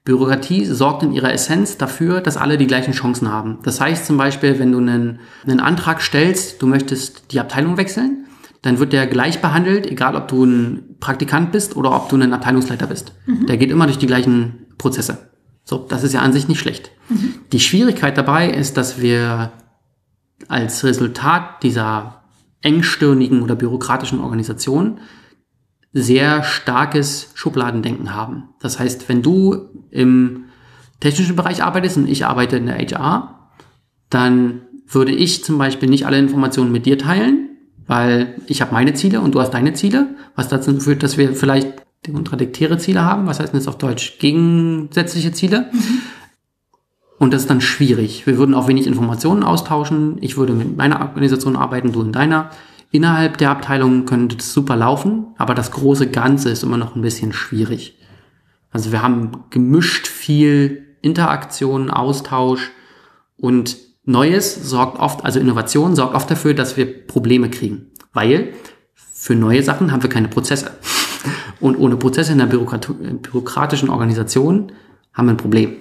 Bürokratie sorgt in ihrer Essenz dafür, dass alle die gleichen Chancen haben. Das heißt zum Beispiel, wenn du einen, einen Antrag stellst, du möchtest die Abteilung wechseln, dann wird der gleich behandelt, egal ob du ein Praktikant bist oder ob du ein Abteilungsleiter bist. Mhm. Der geht immer durch die gleichen Prozesse. So, das ist ja an sich nicht schlecht. Mhm. Die Schwierigkeit dabei ist, dass wir als Resultat dieser engstirnigen oder bürokratischen Organisation sehr starkes Schubladendenken haben. Das heißt, wenn du im technischen Bereich arbeitest und ich arbeite in der HR, dann würde ich zum Beispiel nicht alle Informationen mit dir teilen, weil ich habe meine Ziele und du hast deine Ziele, was dazu führt, dass wir vielleicht kontradiktäre Ziele haben. Was heißt denn jetzt auf Deutsch? Gegensätzliche Ziele. Und das ist dann schwierig. Wir würden auch wenig Informationen austauschen. Ich würde mit meiner Organisation arbeiten, du in deiner. Innerhalb der Abteilung könnte das super laufen, aber das große Ganze ist immer noch ein bisschen schwierig. Also wir haben gemischt viel Interaktion, Austausch und Neues sorgt oft, also Innovation sorgt oft dafür, dass wir Probleme kriegen, weil für neue Sachen haben wir keine Prozesse. Und ohne Prozesse in der bürokratischen Organisation haben wir ein Problem.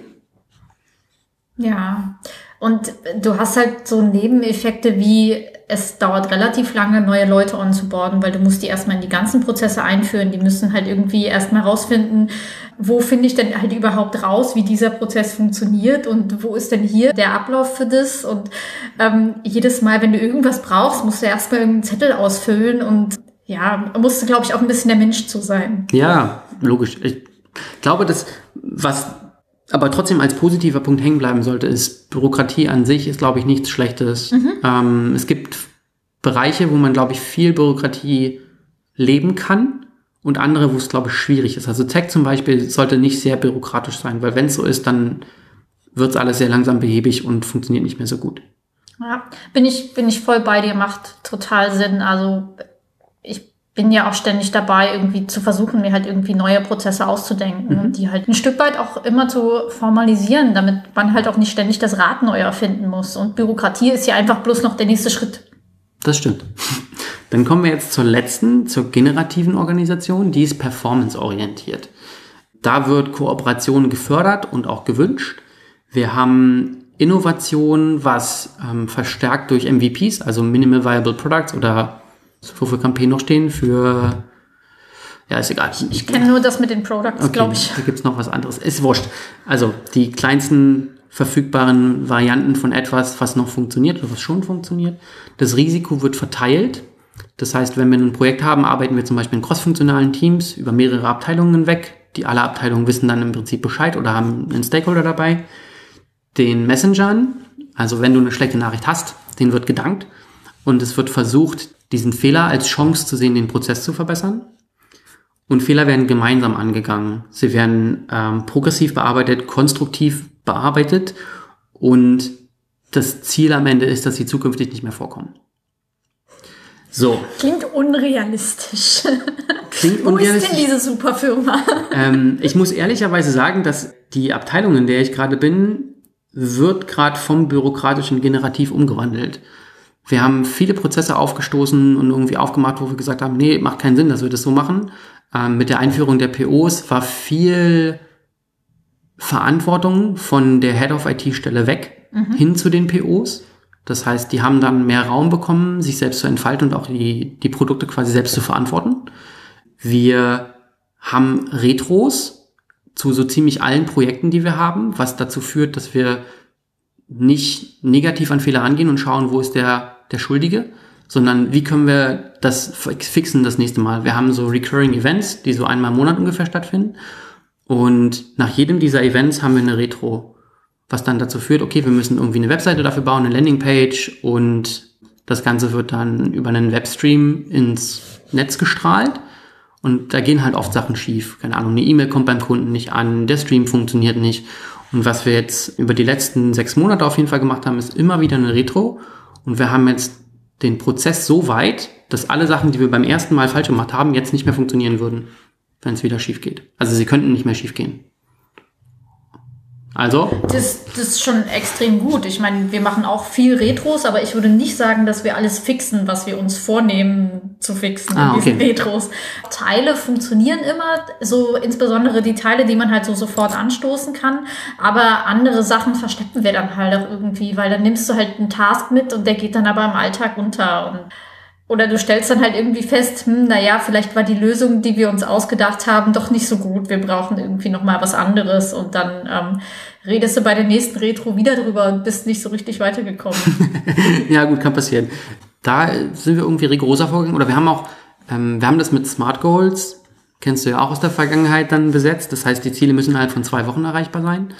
Ja, und du hast halt so Nebeneffekte wie es dauert relativ lange, neue Leute onzuboarden, weil du musst die erstmal in die ganzen Prozesse einführen. Die müssen halt irgendwie erstmal rausfinden, wo finde ich denn halt überhaupt raus, wie dieser Prozess funktioniert und wo ist denn hier der Ablauf für das. Und ähm, jedes Mal, wenn du irgendwas brauchst, musst du erstmal irgendeinen Zettel ausfüllen und ja, musst du, glaube ich, auch ein bisschen der Mensch zu sein. Ja, logisch. Ich glaube, dass was aber trotzdem als positiver Punkt hängen bleiben sollte, ist Bürokratie an sich ist, glaube ich, nichts Schlechtes. Mhm. Ähm, es gibt Bereiche, wo man, glaube ich, viel Bürokratie leben kann und andere, wo es, glaube ich, schwierig ist. Also Tech zum Beispiel sollte nicht sehr bürokratisch sein, weil wenn es so ist, dann wird es alles sehr langsam behäbig und funktioniert nicht mehr so gut. Ja, bin ich, bin ich voll bei dir, macht total Sinn. Also bin ja auch ständig dabei, irgendwie zu versuchen, mir halt irgendwie neue Prozesse auszudenken, mhm. die halt ein Stück weit auch immer zu formalisieren, damit man halt auch nicht ständig das Rad neu erfinden muss. Und Bürokratie ist ja einfach bloß noch der nächste Schritt. Das stimmt. Dann kommen wir jetzt zur letzten, zur generativen Organisation, die ist performanceorientiert. Da wird Kooperation gefördert und auch gewünscht. Wir haben Innovation, was ähm, verstärkt durch MVPs, also Minimal Viable Products oder Wofür kann P noch stehen? Für ja, ist egal. Ich, ich kenne nur das mit den Products, okay, glaube ich. Da gibt es noch was anderes. Ist wurscht. Also die kleinsten verfügbaren Varianten von etwas, was noch funktioniert oder was schon funktioniert. Das Risiko wird verteilt. Das heißt, wenn wir ein Projekt haben, arbeiten wir zum Beispiel in crossfunktionalen Teams über mehrere Abteilungen weg. Die alle Abteilungen wissen dann im Prinzip Bescheid oder haben einen Stakeholder dabei. Den Messengern, also wenn du eine schlechte Nachricht hast, den wird gedankt und es wird versucht, diesen Fehler als Chance zu sehen, den Prozess zu verbessern. Und Fehler werden gemeinsam angegangen. Sie werden ähm, progressiv bearbeitet, konstruktiv bearbeitet und das Ziel am Ende ist, dass sie zukünftig nicht mehr vorkommen. So. Klingt unrealistisch. Klingt Wo unrealistisch. ist denn diese Superfirma? ähm, ich muss ehrlicherweise sagen, dass die Abteilung, in der ich gerade bin, wird gerade vom bürokratischen Generativ umgewandelt. Wir haben viele Prozesse aufgestoßen und irgendwie aufgemacht, wo wir gesagt haben, nee, macht keinen Sinn, dass wir das so machen. Ähm, mit der Einführung der POs war viel Verantwortung von der Head of IT-Stelle weg mhm. hin zu den POs. Das heißt, die haben dann mehr Raum bekommen, sich selbst zu entfalten und auch die, die Produkte quasi selbst zu verantworten. Wir haben Retros zu so ziemlich allen Projekten, die wir haben, was dazu führt, dass wir nicht negativ an Fehler angehen und schauen, wo ist der, der Schuldige, sondern wie können wir das fixen das nächste Mal. Wir haben so Recurring Events, die so einmal im Monat ungefähr stattfinden. Und nach jedem dieser Events haben wir eine Retro, was dann dazu führt, okay, wir müssen irgendwie eine Webseite dafür bauen, eine Landingpage und das Ganze wird dann über einen Webstream ins Netz gestrahlt. Und da gehen halt oft Sachen schief. Keine Ahnung, eine E-Mail kommt beim Kunden nicht an, der Stream funktioniert nicht. Und was wir jetzt über die letzten sechs Monate auf jeden Fall gemacht haben, ist immer wieder eine Retro. Und wir haben jetzt den Prozess so weit, dass alle Sachen, die wir beim ersten Mal falsch gemacht haben, jetzt nicht mehr funktionieren würden, wenn es wieder schief geht. Also sie könnten nicht mehr schief gehen. Also? Das, das ist schon extrem gut. Ich meine, wir machen auch viel Retros, aber ich würde nicht sagen, dass wir alles fixen, was wir uns vornehmen zu fixen Ah, in diesen okay. Retros. Teile funktionieren immer, so insbesondere die Teile, die man halt so sofort anstoßen kann. Aber andere Sachen verstecken wir dann halt auch irgendwie, weil dann nimmst du halt einen Task mit und der geht dann aber im Alltag unter. Und oder du stellst dann halt irgendwie fest, hm, naja, vielleicht war die Lösung, die wir uns ausgedacht haben, doch nicht so gut. Wir brauchen irgendwie noch mal was anderes. Und dann ähm, redest du bei der nächsten Retro wieder drüber und bist nicht so richtig weitergekommen. Ja, gut, kann passieren. Da sind wir irgendwie rigoroser vorgegangen. Oder wir haben auch, ähm, wir haben das mit Smart Goals, kennst du ja auch aus der Vergangenheit dann besetzt. Das heißt, die Ziele müssen innerhalb von zwei Wochen erreichbar sein.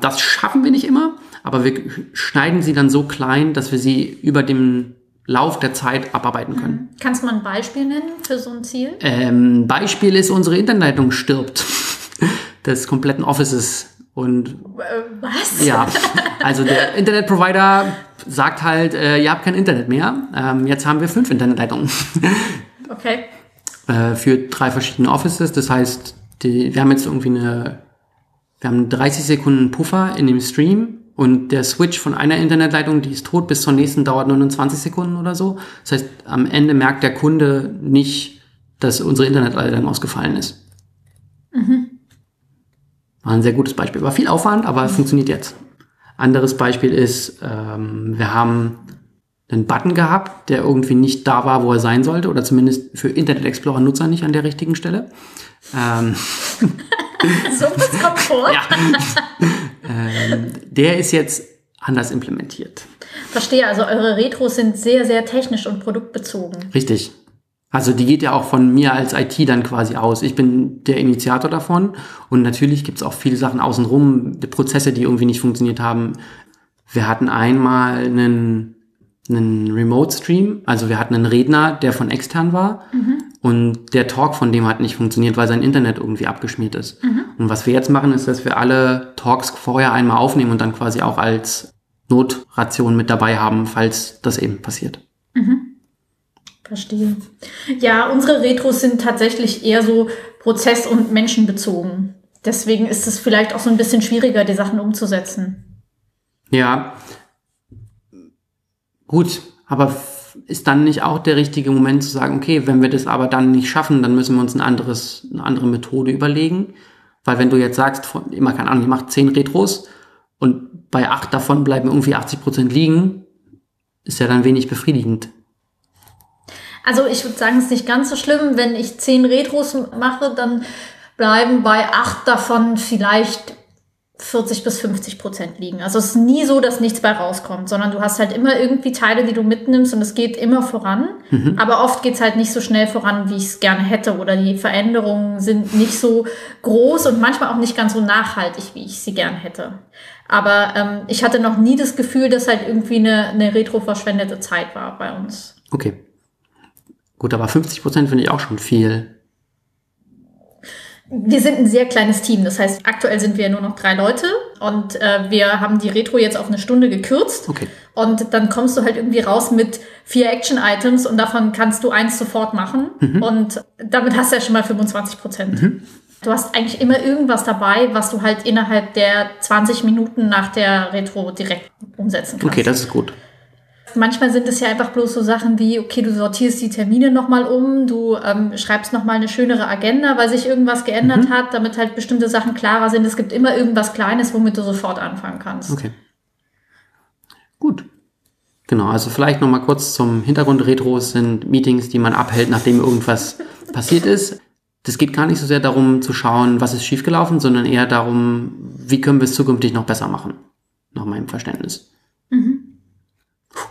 Das schaffen wir nicht immer, aber wir schneiden sie dann so klein, dass wir sie über dem Lauf der Zeit abarbeiten können. Kannst du mal ein Beispiel nennen für so ein Ziel? Ähm, Beispiel ist, unsere Internetleitung stirbt des kompletten Offices. Und Äh, was? ja, also der Internetprovider sagt halt, äh, ihr habt kein Internet mehr. Ähm, jetzt haben wir fünf Internetleitungen Okay. äh, für drei verschiedene Offices. Das heißt, die, wir haben jetzt irgendwie eine, wir haben 30 Sekunden Puffer in dem Stream und der Switch von einer Internetleitung, die ist tot, bis zur nächsten dauert nur 20 Sekunden oder so. Das heißt, am Ende merkt der Kunde nicht, dass unsere Internetleitung ausgefallen ist. War ein sehr gutes Beispiel. War viel Aufwand, aber funktioniert jetzt. Anderes Beispiel ist, ähm, wir haben einen Button gehabt, der irgendwie nicht da war, wo er sein sollte, oder zumindest für Internet Explorer Nutzer nicht an der richtigen Stelle. Ähm, So was kommt vor. ja. ähm, der ist jetzt anders implementiert. Verstehe, also eure Retros sind sehr, sehr technisch und produktbezogen. Richtig. Also die geht ja auch von mir als IT dann quasi aus. Ich bin der Initiator davon und natürlich gibt's auch viele Sachen außenrum, die Prozesse, die irgendwie nicht funktioniert haben. Wir hatten einmal einen, einen Remote-Stream, also wir hatten einen Redner, der von extern war und der Talk von dem hat nicht funktioniert, weil sein Internet irgendwie abgeschmiert ist. Und was wir jetzt machen, ist, dass wir alle Talks vorher einmal aufnehmen und dann quasi auch als Notration mit dabei haben, falls das eben passiert. Verstehe. Ja, unsere Retros sind tatsächlich eher so prozess- und menschenbezogen. Deswegen ist es vielleicht auch so ein bisschen schwieriger, die Sachen umzusetzen. Ja. Gut, aber ist dann nicht auch der richtige Moment zu sagen, okay, wenn wir das aber dann nicht schaffen, dann müssen wir uns ein anderes, eine andere Methode überlegen? Weil wenn du jetzt sagst, von, immer keine Ahnung, ihr macht zehn Retros und bei acht davon bleiben irgendwie 80 Prozent liegen, ist ja dann wenig befriedigend. Also ich würde sagen, es ist nicht ganz so schlimm. Wenn ich zehn Retros mache, dann bleiben bei acht davon vielleicht 40 bis 50 Prozent liegen. Also es ist nie so, dass nichts bei rauskommt, sondern du hast halt immer irgendwie Teile, die du mitnimmst und es geht immer voran. Aber oft geht's halt nicht so schnell voran, wie ich es gerne hätte oder die Veränderungen sind nicht so groß und manchmal auch nicht ganz so nachhaltig, wie ich sie gern hätte. Aber ähm, ich hatte noch nie das Gefühl, dass halt irgendwie eine, eine retro verschwendete Zeit war bei uns. Okay. Gut, aber 50 Prozent finde ich auch schon viel. Wir sind ein sehr kleines Team. Das heißt, aktuell sind wir nur noch drei Leute und äh, wir haben die Retro jetzt auf eine Stunde gekürzt. Okay. Und dann kommst du halt irgendwie raus mit vier Action-Items und davon kannst du eins sofort machen. Und damit hast du ja schon mal 25 Prozent. Du hast eigentlich immer irgendwas dabei, was du halt innerhalb der 20 Minuten nach der Retro direkt umsetzen kannst. Okay, das ist gut. Manchmal sind es ja einfach bloß so Sachen wie, okay, du sortierst die Termine nochmal um, du ähm, schreibst nochmal eine schönere Agenda, weil sich irgendwas geändert hat, damit halt bestimmte Sachen klarer sind. Es gibt immer irgendwas Kleines, womit du sofort anfangen kannst. Okay. Gut. Genau, also vielleicht nochmal kurz zum Hintergrund. Retros sind Meetings, die man abhält, nachdem irgendwas passiert ist. Das geht gar nicht so sehr darum zu schauen, was ist schiefgelaufen, sondern eher darum, wie können wir es zukünftig noch besser machen. Nach meinem Verständnis.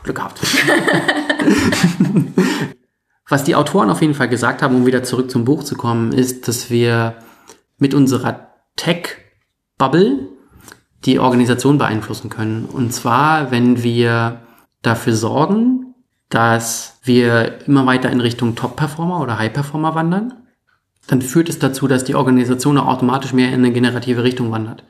Glück gehabt. was die Autoren auf jeden Fall gesagt haben, um wieder zurück zum Buch zu kommen, ist, dass wir mit unserer Tech-Bubble die Organisation beeinflussen können. Und zwar, wenn wir dafür sorgen, dass wir immer weiter in Richtung Top-Performer oder High-Performer wandern, dann führt es dazu, dass die Organisation auch automatisch mehr in eine generative Richtung wandert.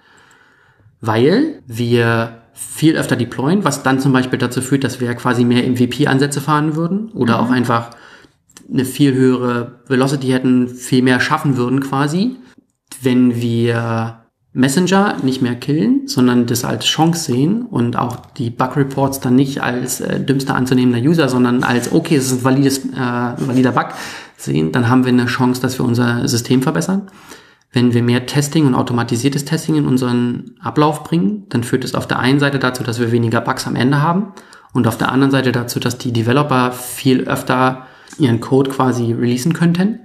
Weil wir viel öfter deployen, was dann zum Beispiel dazu führt, dass wir quasi mehr MVP-Ansätze fahren würden oder auch einfach eine viel höhere Velocity hätten, viel mehr schaffen würden quasi, wenn wir Messenger nicht mehr killen, sondern das als Chance sehen und auch die Bug Reports dann nicht als äh, dümmster anzunehmender User, sondern als okay, es ist ein valides, äh, valider Bug sehen, dann haben wir eine Chance, dass wir unser System verbessern. Wenn wir mehr Testing und automatisiertes Testing in unseren Ablauf bringen, dann führt es auf der einen Seite dazu, dass wir weniger Bugs am Ende haben und auf der anderen Seite dazu, dass die Developer viel öfter ihren Code quasi releasen könnten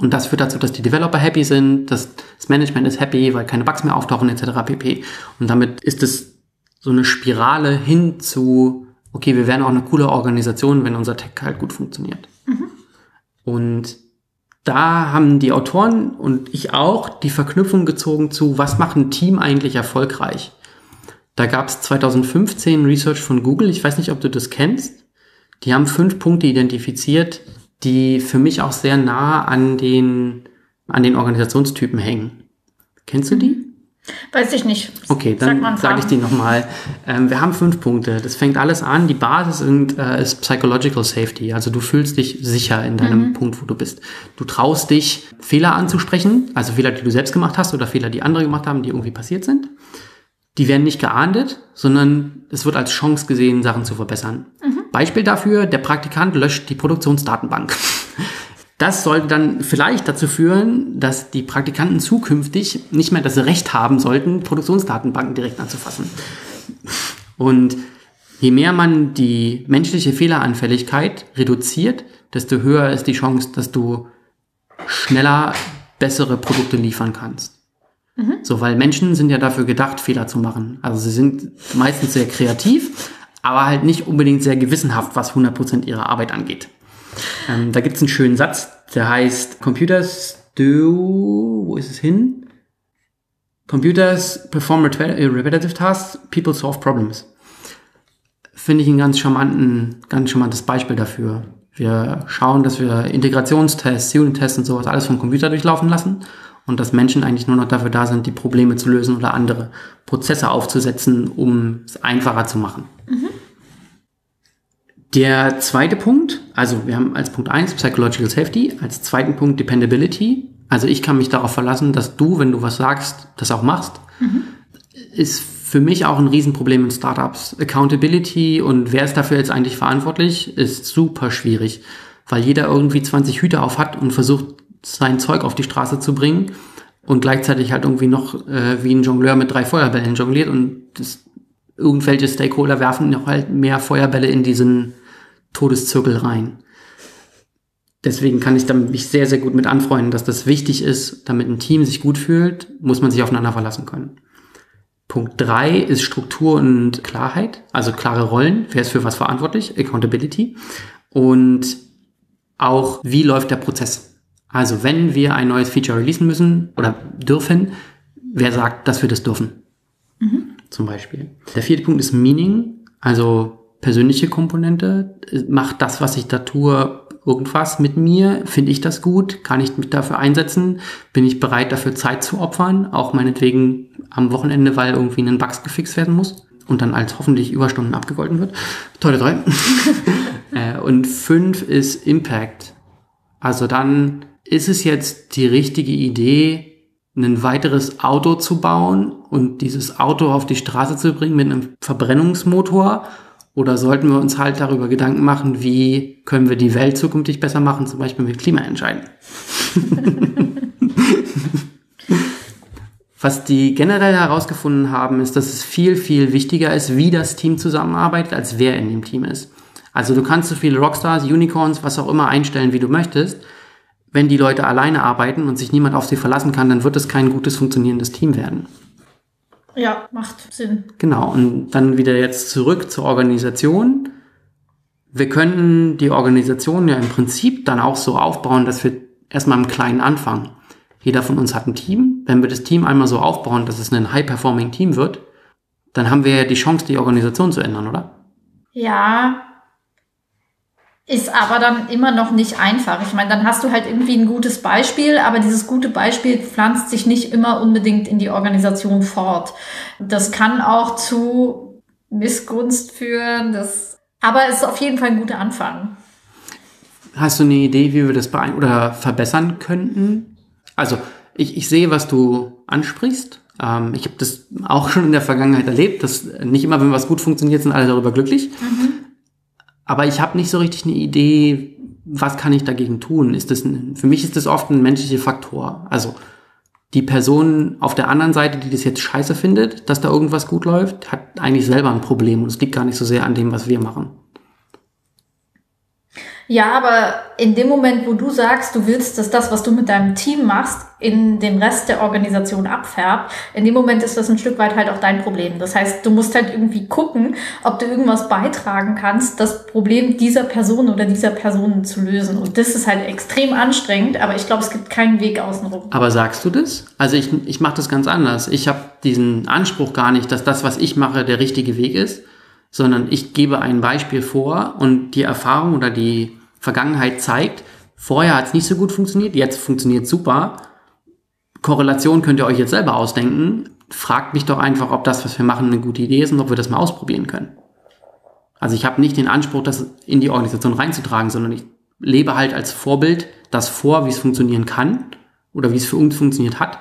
und das führt dazu, dass die Developer happy sind, dass das Management ist happy, weil keine Bugs mehr auftauchen etc. pp. Und damit ist es so eine Spirale hin zu, okay, wir werden auch eine coole Organisation, wenn unser Tech halt gut funktioniert. Mhm. Und da haben die Autoren und ich auch die Verknüpfung gezogen zu, was macht ein Team eigentlich erfolgreich? Da gab es 2015 Research von Google, ich weiß nicht, ob du das kennst. Die haben fünf Punkte identifiziert, die für mich auch sehr nah an den, an den Organisationstypen hängen. Kennst du die? Weiß ich nicht. Okay, dann sage ich die nochmal. Ähm, wir haben fünf Punkte. Das fängt alles an. Die Basis sind, äh, ist Psychological Safety. Also du fühlst dich sicher in deinem mhm. Punkt, wo du bist. Du traust dich, Fehler anzusprechen, also Fehler, die du selbst gemacht hast oder Fehler, die andere gemacht haben, die irgendwie passiert sind. Die werden nicht geahndet, sondern es wird als Chance gesehen, Sachen zu verbessern. Mhm. Beispiel dafür, der Praktikant löscht die Produktionsdatenbank. Das sollte dann vielleicht dazu führen, dass die Praktikanten zukünftig nicht mehr das Recht haben sollten, Produktionsdatenbanken direkt anzufassen. Und je mehr man die menschliche Fehleranfälligkeit reduziert, desto höher ist die Chance, dass du schneller bessere Produkte liefern kannst. Mhm. So, weil Menschen sind ja dafür gedacht, Fehler zu machen. Also sie sind meistens sehr kreativ, aber halt nicht unbedingt sehr gewissenhaft, was 100% ihrer Arbeit angeht. Ähm, da gibt es einen schönen Satz, der heißt, Computers do, wo ist es hin? Computers perform repetitive tasks, people solve problems. Finde ich ein ganz charmanten, ganz charmantes Beispiel dafür. Wir schauen, dass wir Integrationstests, Unit-Tests und sowas alles vom Computer durchlaufen lassen und dass Menschen eigentlich nur noch dafür da sind, die Probleme zu lösen oder andere Prozesse aufzusetzen, um es einfacher zu machen. Mhm. Der zweite Punkt, also wir haben als Punkt eins Psychological Safety, als zweiten Punkt Dependability. Also ich kann mich darauf verlassen, dass du, wenn du was sagst, das auch machst. Mhm. Ist für mich auch ein Riesenproblem in Startups. Accountability und wer ist dafür jetzt eigentlich verantwortlich, ist super schwierig, weil jeder irgendwie 20 Hüte auf hat und versucht, sein Zeug auf die Straße zu bringen und gleichzeitig halt irgendwie noch äh, wie ein Jongleur mit drei Feuerbällen jongliert und das, irgendwelche Stakeholder werfen noch halt mehr Feuerbälle in diesen Todeszirkel rein. Deswegen kann ich damit mich sehr, sehr gut mit anfreunden, dass das wichtig ist, damit ein Team sich gut fühlt, muss man sich aufeinander verlassen können. Punkt drei ist Struktur und Klarheit, also klare Rollen, wer ist für was verantwortlich, Accountability und auch, wie läuft der Prozess. Also wenn wir ein neues Feature releasen müssen oder dürfen, wer sagt, dass wir das dürfen? Mhm. Zum Beispiel. Der vierte Punkt ist Meaning, also persönliche Komponente. Macht das, was ich da tue, irgendwas mit mir? Finde ich das gut? Kann ich mich dafür einsetzen? Bin ich bereit, dafür Zeit zu opfern? Auch meinetwegen am Wochenende, weil irgendwie ein Bugs gefixt werden muss und dann als hoffentlich Überstunden abgegolten wird. Tolle drei. Äh, und fünf ist Impact. Also dann ist es jetzt die richtige Idee, ein weiteres Auto zu bauen und dieses Auto auf die Straße zu bringen mit einem Verbrennungsmotor oder sollten wir uns halt darüber Gedanken machen, wie können wir die Welt zukünftig besser machen, zum Beispiel mit Klimaentscheiden? Was die generell herausgefunden haben, ist, dass es viel, viel wichtiger ist, wie das Team zusammenarbeitet, als wer in dem Team ist. Also du kannst so viele Rockstars, Unicorns, was auch immer einstellen, wie du möchtest. Wenn die Leute alleine arbeiten und sich niemand auf sie verlassen kann, dann wird es kein gutes funktionierendes Team werden. Ja, macht Sinn. Genau, und dann wieder jetzt zurück zur Organisation. Wir können die Organisation ja im Prinzip dann auch so aufbauen, dass wir erstmal im Kleinen anfangen. Jeder von uns hat ein Team. Wenn wir das Team einmal so aufbauen, dass es ein high-performing Team wird, dann haben wir ja die Chance, die Organisation zu ändern, oder? Ja, ist aber dann immer noch nicht einfach. Ich meine, dann hast du halt irgendwie ein gutes Beispiel, aber dieses gute Beispiel pflanzt sich nicht immer unbedingt in die Organisation fort. Das kann auch zu Missgunst führen. Das, aber es ist auf jeden Fall ein guter Anfang. Hast du eine Idee, wie wir das beein oder verbessern könnten? Also, ich, ich sehe, was du ansprichst. Ähm, ich habe das auch schon in der Vergangenheit erlebt, dass nicht immer, wenn was gut funktioniert, sind alle darüber glücklich. Aber ich habe nicht so richtig eine Idee, was kann ich dagegen tun? Ist das ein, für mich ist das oft ein menschlicher Faktor. Also die Person auf der anderen Seite, die das jetzt scheiße findet, dass da irgendwas gut läuft, hat eigentlich selber ein Problem und es liegt gar nicht so sehr an dem, was wir machen. Ja, aber in dem Moment, wo du sagst, du willst, dass das, was du mit deinem Team machst, in den Rest der Organisation abfärbt, in dem Moment ist das ein Stück weit halt auch dein Problem. Das heißt, du musst halt irgendwie gucken, ob du irgendwas beitragen kannst, das Problem dieser Person oder dieser Personen zu lösen. Und das ist halt extrem anstrengend, aber ich glaube, es gibt keinen Weg außenrum. Aber sagst du das? Also ich, ich mache das ganz anders. Ich habe diesen Anspruch gar nicht, dass das, was ich mache, der richtige Weg ist, sondern ich gebe ein Beispiel vor und die Erfahrung oder die Vergangenheit zeigt, vorher hat es nicht so gut funktioniert, jetzt funktioniert super. Korrelation könnt ihr euch jetzt selber ausdenken. Fragt mich doch einfach, ob das, was wir machen, eine gute Idee ist und ob wir das mal ausprobieren können. Also ich habe nicht den Anspruch, das in die Organisation reinzutragen, sondern ich lebe halt als Vorbild das vor, wie es funktionieren kann oder wie es für uns funktioniert hat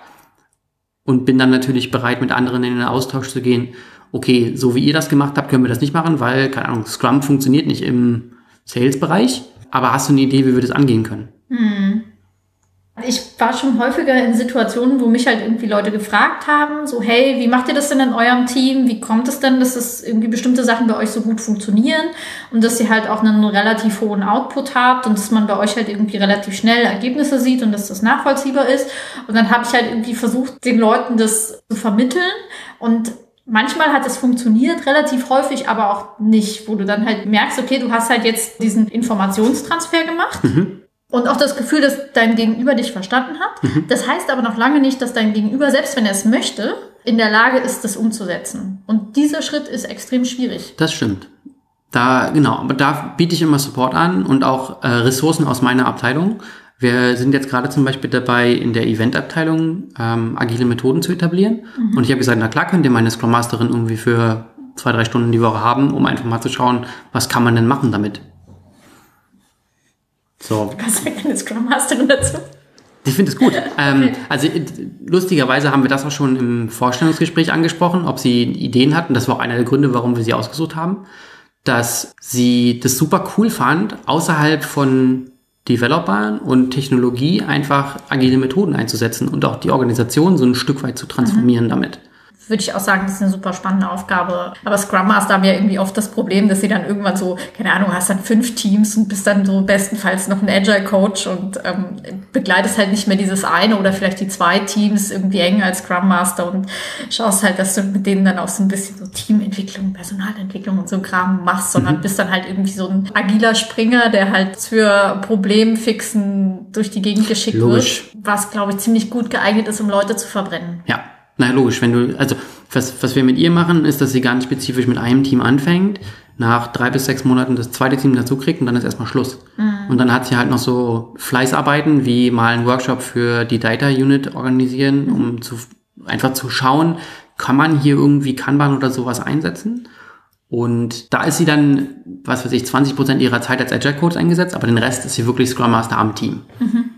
und bin dann natürlich bereit, mit anderen in den Austausch zu gehen. Okay, so wie ihr das gemacht habt, können wir das nicht machen, weil, keine Ahnung, Scrum funktioniert nicht im Sales-Bereich. Aber hast du eine Idee, wie wir das angehen können? Hm. Ich war schon häufiger in Situationen, wo mich halt irgendwie Leute gefragt haben, so, hey, wie macht ihr das denn in eurem Team? Wie kommt es denn, dass es irgendwie bestimmte Sachen bei euch so gut funktionieren und dass ihr halt auch einen relativ hohen Output habt und dass man bei euch halt irgendwie relativ schnell Ergebnisse sieht und dass das nachvollziehbar ist. Und dann habe ich halt irgendwie versucht, den Leuten das zu vermitteln und Manchmal hat es funktioniert, relativ häufig aber auch nicht, wo du dann halt merkst, okay, du hast halt jetzt diesen Informationstransfer gemacht. Mhm. Und auch das Gefühl, dass dein Gegenüber dich verstanden hat. Mhm. Das heißt aber noch lange nicht, dass dein Gegenüber, selbst wenn er es möchte, in der Lage ist, das umzusetzen. Und dieser Schritt ist extrem schwierig. Das stimmt. Da, genau, aber da biete ich immer Support an und auch äh, Ressourcen aus meiner Abteilung. Wir sind jetzt gerade zum Beispiel dabei, in der Eventabteilung ähm, agile Methoden zu etablieren. Mhm. Und ich habe gesagt, na klar könnt ihr meine Scrum Masterin irgendwie für zwei, drei Stunden die Woche haben, um einfach mal zu schauen, was kann man denn machen damit. So. Was sagt eine Scrum Masterin dazu? Ich finde es gut. ähm, also lustigerweise haben wir das auch schon im Vorstellungsgespräch angesprochen, ob sie Ideen hatten. Das war auch einer der Gründe, warum wir sie ausgesucht haben, dass sie das super cool fand, außerhalb von Developern und Technologie einfach agile Methoden einzusetzen und auch die Organisation so ein Stück weit zu transformieren mhm. damit würde ich auch sagen, das ist eine super spannende Aufgabe. Aber Scrum Master haben ja irgendwie oft das Problem, dass sie dann irgendwann so, keine Ahnung, hast dann fünf Teams und bist dann so bestenfalls noch ein Agile Coach und ähm, begleitest halt nicht mehr dieses eine oder vielleicht die zwei Teams irgendwie eng als Scrum Master und schaust halt, dass du mit denen dann auch so ein bisschen so Teamentwicklung, Personalentwicklung und so Kram machst, sondern mhm. bist dann halt irgendwie so ein agiler Springer, der halt für Problemfixen durch die Gegend geschickt Logisch. wird, was glaube ich ziemlich gut geeignet ist, um Leute zu verbrennen. Ja, na logisch, wenn du, also was, was wir mit ihr machen, ist, dass sie ganz spezifisch mit einem Team anfängt, nach drei bis sechs Monaten das zweite Team dazu kriegt und dann ist erstmal Schluss. Mhm. Und dann hat sie halt noch so Fleißarbeiten, wie mal einen Workshop für die Data Unit organisieren, mhm. um zu, einfach zu schauen, kann man hier irgendwie Kanban oder sowas einsetzen? Und da ist sie dann, was weiß ich, 20 Prozent ihrer Zeit als Agile Coach eingesetzt, aber den Rest ist sie wirklich Scrum Master am Team. Mhm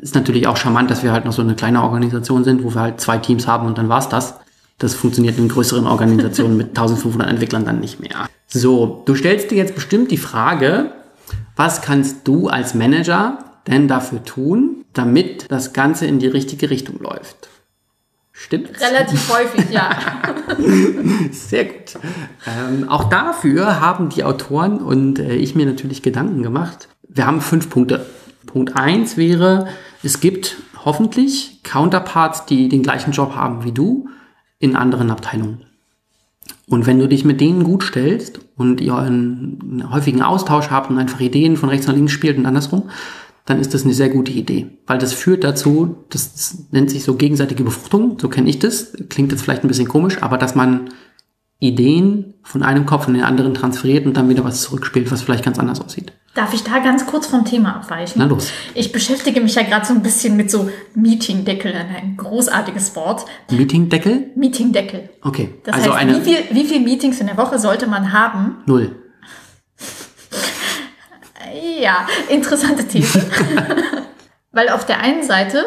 ist natürlich auch charmant, dass wir halt noch so eine kleine Organisation sind, wo wir halt zwei Teams haben und dann war's das. Das funktioniert in größeren Organisationen mit 1500 Entwicklern dann nicht mehr. So, du stellst dir jetzt bestimmt die Frage, was kannst du als Manager denn dafür tun, damit das Ganze in die richtige Richtung läuft? Stimmt? Relativ häufig, ja. Sehr gut. Ähm, auch dafür haben die Autoren und äh, ich mir natürlich Gedanken gemacht. Wir haben fünf Punkte. Punkt eins wäre, es gibt hoffentlich Counterparts, die den gleichen Job haben wie du in anderen Abteilungen. Und wenn du dich mit denen gut stellst und ihr einen häufigen Austausch habt und einfach Ideen von rechts nach links spielt und andersrum, dann ist das eine sehr gute Idee. Weil das führt dazu, das, das nennt sich so gegenseitige Befruchtung, so kenne ich das. Klingt jetzt vielleicht ein bisschen komisch, aber dass man Ideen von einem Kopf in den anderen transferiert und dann wieder was zurückspielt, was vielleicht ganz anders aussieht. Darf ich da ganz kurz vom Thema abweichen? Na los. Ich beschäftige mich ja gerade so ein bisschen mit so Meetingdeckel, ein großartiges Wort. Meetingdeckel? Meetingdeckel. Okay. Das also heißt, eine wie, viel, wie viele Meetings in der Woche sollte man haben? Null. ja, interessante These. Weil auf der einen Seite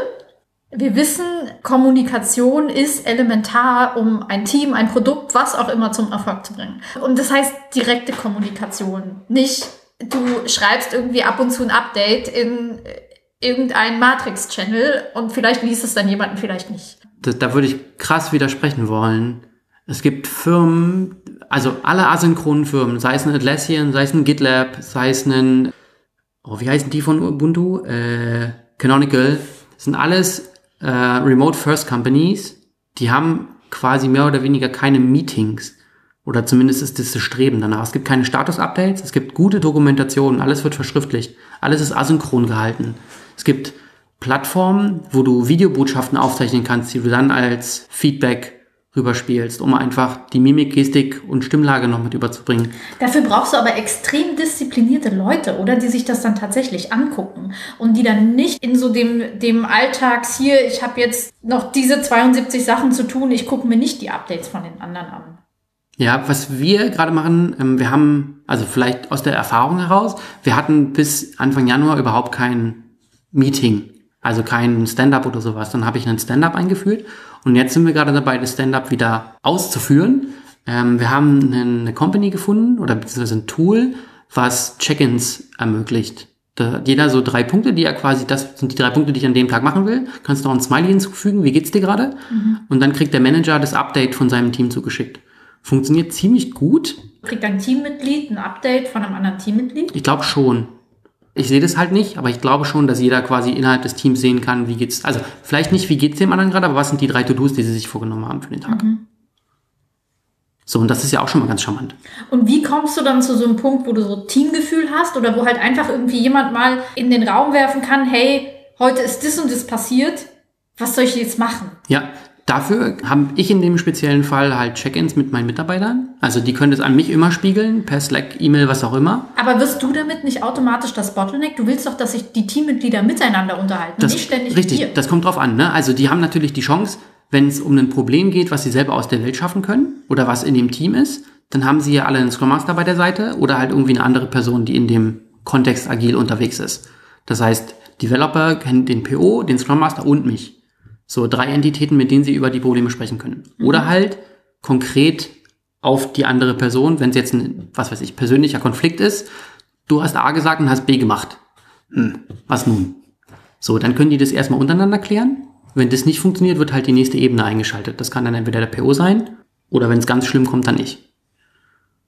wir wissen, Kommunikation ist elementar, um ein Team, ein Produkt, was auch immer zum Erfolg zu bringen. Und das heißt direkte Kommunikation. Nicht, du schreibst irgendwie ab und zu ein Update in irgendeinen Matrix-Channel und vielleicht liest es dann jemanden, vielleicht nicht. Da, da würde ich krass widersprechen wollen. Es gibt Firmen, also alle asynchronen Firmen, sei es ein Atlassian, sei es ein GitLab, sei es ein, oh, wie heißen die von Ubuntu? Äh, Canonical, sind alles äh, Remote First Companies, die haben quasi mehr oder weniger keine Meetings. Oder zumindest ist das das Streben danach. Es gibt keine Status-Updates, es gibt gute Dokumentation, alles wird verschriftlicht, alles ist asynchron gehalten. Es gibt Plattformen, wo du Videobotschaften aufzeichnen kannst, die du dann als Feedback rüberspielst, um einfach die Mimik, Gestik und Stimmlage noch mit überzubringen. Dafür brauchst du aber extrem disziplinierte Leute, oder? Die sich das dann tatsächlich angucken und die dann nicht in so dem, dem Alltags hier, ich habe jetzt noch diese 72 Sachen zu tun, ich gucke mir nicht die Updates von den anderen an. Ja, was wir gerade machen, ähm, wir haben, also vielleicht aus der Erfahrung heraus, wir hatten bis Anfang Januar überhaupt kein Meeting, also kein Stand-up oder sowas. Dann habe ich einen Stand-up eingeführt und jetzt sind wir gerade dabei, das Stand-up wieder auszuführen. Ähm, wir haben eine Company gefunden oder beziehungsweise ein Tool, was Check-ins ermöglicht. Da, jeder so drei Punkte, die er quasi, das sind die drei Punkte, die ich an dem Tag machen will. Kannst du noch ein Smiley hinzufügen, wie geht's dir gerade? Mhm. Und dann kriegt der Manager das Update von seinem Team zugeschickt. Funktioniert ziemlich gut. Kriegt ein Teammitglied ein Update von einem anderen Teammitglied? Ich glaube schon. Ich sehe das halt nicht, aber ich glaube schon, dass jeder quasi innerhalb des Teams sehen kann, wie geht's, also vielleicht nicht, wie geht's dem anderen gerade, aber was sind die drei To-Dos, die sie sich vorgenommen haben für den Tag. Mhm. So, und das ist ja auch schon mal ganz charmant. Und wie kommst du dann zu so einem Punkt, wo du so Teamgefühl hast oder wo halt einfach irgendwie jemand mal in den Raum werfen kann, hey, heute ist das und das passiert, was soll ich jetzt machen? Ja, Dafür habe ich in dem speziellen Fall halt Check-ins mit meinen Mitarbeitern. Also die können das an mich immer spiegeln, per Slack, E-Mail, was auch immer. Aber wirst du damit nicht automatisch das Bottleneck? Du willst doch, dass sich die Teammitglieder miteinander unterhalten, das, nicht ständig Richtig, mit dir. das kommt drauf an. Ne? Also die haben natürlich die Chance, wenn es um ein Problem geht, was sie selber aus der Welt schaffen können oder was in dem Team ist, dann haben sie ja alle einen Scrum Master bei der Seite oder halt irgendwie eine andere Person, die in dem Kontext agil unterwegs ist. Das heißt, Developer kennen den PO, den Scrum Master und mich. So drei Entitäten, mit denen sie über die Probleme sprechen können. Mhm. Oder halt konkret auf die andere Person, wenn es jetzt ein, was weiß ich, persönlicher Konflikt ist, du hast A gesagt und hast B gemacht. Hm, was nun? So, dann können die das erstmal untereinander klären. Wenn das nicht funktioniert, wird halt die nächste Ebene eingeschaltet. Das kann dann entweder der PO sein oder wenn es ganz schlimm kommt, dann ich.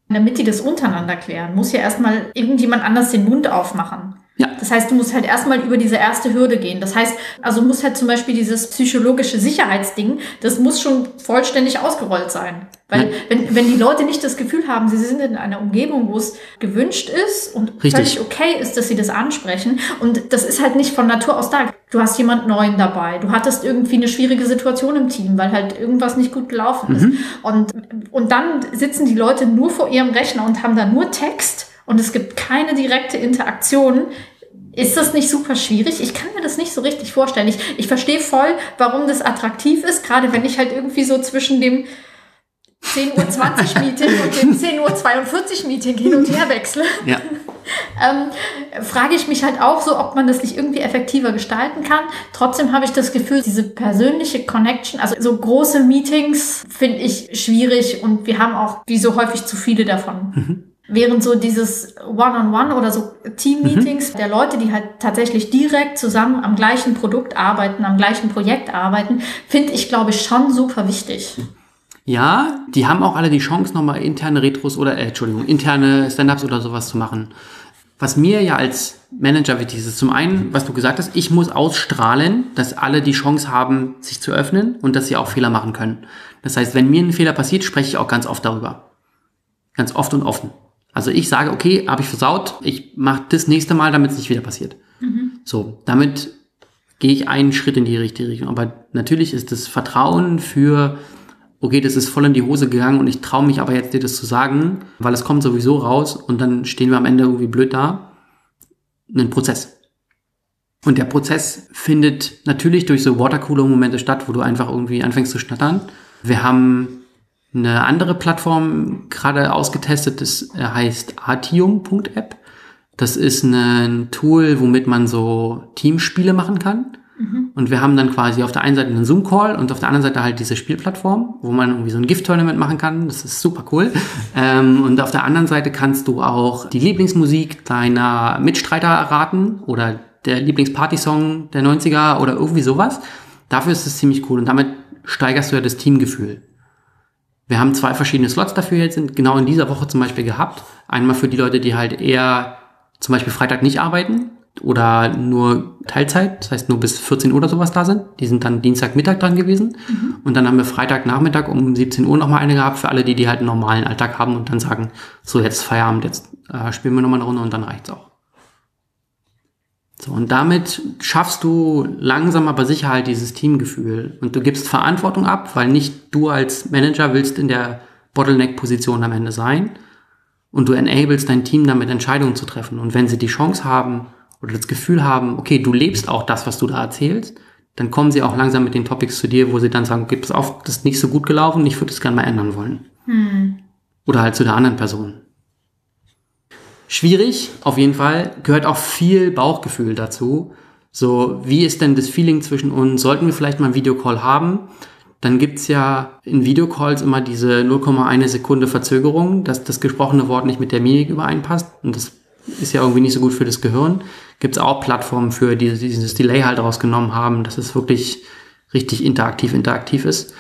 Damit die das untereinander klären, muss ja erstmal irgendjemand anders den Mund aufmachen. Ja. Das heißt, du musst halt erstmal über diese erste Hürde gehen. Das heißt, also muss halt zum Beispiel dieses psychologische Sicherheitsding, das muss schon vollständig ausgerollt sein. Weil wenn, wenn die Leute nicht das Gefühl haben, sie sind in einer Umgebung, wo es gewünscht ist und Richtig. völlig okay ist, dass sie das ansprechen. Und das ist halt nicht von Natur aus da. Du hast jemand Neuen dabei. Du hattest irgendwie eine schwierige Situation im Team, weil halt irgendwas nicht gut gelaufen ist. Mhm. Und, und dann sitzen die Leute nur vor ihrem Rechner und haben da nur Text und es gibt keine direkte Interaktion, ist das nicht super schwierig? Ich kann mir das nicht so richtig vorstellen. Ich, ich verstehe voll, warum das attraktiv ist, gerade wenn ich halt irgendwie so zwischen dem 10.20 Uhr Meeting und dem 10.42 Uhr Meeting hin und her wechsle. Ja. ähm, frage ich mich halt auch so, ob man das nicht irgendwie effektiver gestalten kann. Trotzdem habe ich das Gefühl, diese persönliche Connection, also so große Meetings finde ich schwierig und wir haben auch wie so häufig zu viele davon. Mhm. Während so dieses One-on-One -on -One oder so Team-Meetings mhm. der Leute, die halt tatsächlich direkt zusammen am gleichen Produkt arbeiten, am gleichen Projekt arbeiten, finde ich, glaube ich, schon super wichtig. Ja, die haben auch alle die Chance, nochmal interne Retros oder, äh, Entschuldigung, interne Stand-Ups oder sowas zu machen. Was mir ja als Manager wichtig ist, ist zum einen, was du gesagt hast, ich muss ausstrahlen, dass alle die Chance haben, sich zu öffnen und dass sie auch Fehler machen können. Das heißt, wenn mir ein Fehler passiert, spreche ich auch ganz oft darüber. Ganz oft und offen. Also ich sage, okay, habe ich versaut, ich mache das nächste Mal, damit es nicht wieder passiert. Mhm. So, damit gehe ich einen Schritt in die richtige Richtung. Aber natürlich ist das Vertrauen für, okay, das ist voll in die Hose gegangen und ich traue mich aber jetzt dir das zu sagen, weil es kommt sowieso raus und dann stehen wir am Ende irgendwie blöd da. Ein Prozess. Und der Prozess findet natürlich durch so Watercooler-Momente statt, wo du einfach irgendwie anfängst zu schnattern. Wir haben eine andere Plattform gerade ausgetestet, das äh, heißt artium.app. Das ist ein Tool, womit man so Teamspiele machen kann. Und wir haben dann quasi auf der einen Seite einen Zoom-Call und auf der anderen Seite halt diese Spielplattform, wo man irgendwie so ein Gift-Tournament machen kann. Das ist super cool. ähm, und auf der anderen Seite kannst du auch die Lieblingsmusik deiner Mitstreiter erraten oder der Lieblingsparty-Song der 90er oder irgendwie sowas. Dafür ist es ziemlich cool und damit steigerst du ja das Teamgefühl. Wir haben zwei verschiedene Slots dafür jetzt in, genau in dieser Woche zum Beispiel gehabt. Einmal für die Leute, die halt eher zum Beispiel Freitag nicht arbeiten oder nur Teilzeit, das heißt nur bis 14 Uhr oder sowas da sind. Die sind dann Dienstagmittag dran gewesen. Mhm. Und dann haben wir Freitagnachmittag um 17 Uhr nochmal eine gehabt für alle, die, die halt einen normalen Alltag haben und dann sagen, so jetzt Feierabend, jetzt äh, spielen wir nochmal eine Runde und dann reicht's auch. So, und damit schaffst du langsam aber sicher halt dieses Teamgefühl. Und du gibst Verantwortung ab, weil nicht du als Manager willst in der Bottleneck-Position am Ende sein. Und du enablest dein Team damit Entscheidungen zu treffen. Und wenn sie die Chance haben, oder das Gefühl haben, okay, du lebst auch das, was du da erzählst, dann kommen sie auch langsam mit den Topics zu dir, wo sie dann sagen, okay, pass auf, das ist nicht so gut gelaufen, ich würde es gerne mal ändern wollen. Hm. Oder halt zu der anderen Person. Schwierig, auf jeden Fall, gehört auch viel Bauchgefühl dazu. So, wie ist denn das Feeling zwischen uns? Sollten wir vielleicht mal einen Videocall haben? Dann gibt's ja in Videocalls immer diese 0,1 Sekunde Verzögerung, dass das gesprochene Wort nicht mit der Mimik übereinpasst. Und das ist ja irgendwie nicht so gut für das Gehirn. Gibt es auch Plattformen für, die dieses Delay halt rausgenommen haben, dass es wirklich richtig interaktiv, interaktiv ist.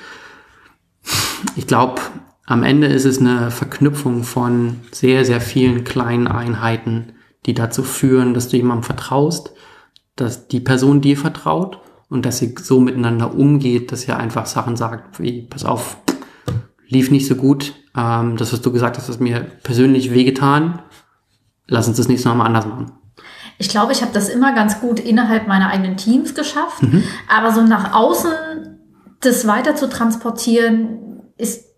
Ich glaube, am Ende ist es eine Verknüpfung von sehr, sehr vielen kleinen Einheiten, die dazu führen, dass du jemandem vertraust, dass die Person dir vertraut und dass sie so miteinander umgeht, dass sie einfach Sachen sagt, wie, pass auf, lief nicht so gut, ähm, das, was du gesagt hast, hat mir persönlich wehgetan, lass uns das nächste Mal mal anders machen. Ich glaube, ich habe das immer ganz gut innerhalb meiner eigenen Teams geschafft, mhm. aber so nach außen das weiter zu transportieren, ist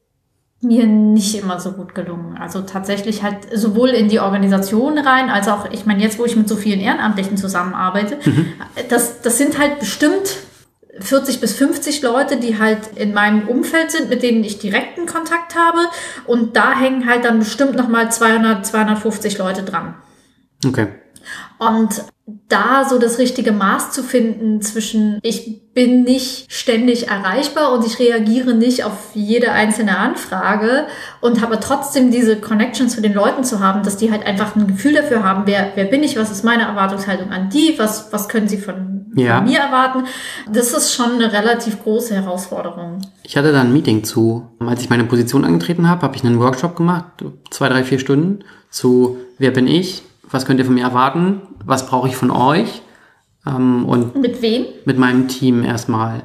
mir nicht immer so gut gelungen. Also tatsächlich halt sowohl in die Organisation rein, als auch, ich meine, jetzt, wo ich mit so vielen Ehrenamtlichen zusammenarbeite, mhm. das, das sind halt bestimmt 40 bis 50 Leute, die halt in meinem Umfeld sind, mit denen ich direkten Kontakt habe. Und da hängen halt dann bestimmt nochmal 200, 250 Leute dran. Okay. Und da so das richtige Maß zu finden zwischen ich bin nicht ständig erreichbar und ich reagiere nicht auf jede einzelne Anfrage und habe trotzdem diese Connection zu den Leuten zu haben, dass die halt einfach ein Gefühl dafür haben, wer, wer bin ich, was ist meine Erwartungshaltung an die, was, was können sie von, ja. von mir erwarten. Das ist schon eine relativ große Herausforderung. Ich hatte da ein Meeting zu. Als ich meine Position angetreten habe, habe ich einen Workshop gemacht, zwei, drei, vier Stunden zu wer bin ich, was könnt ihr von mir erwarten, was brauche ich von euch. Ähm, und mit wem? Mit meinem Team erstmal.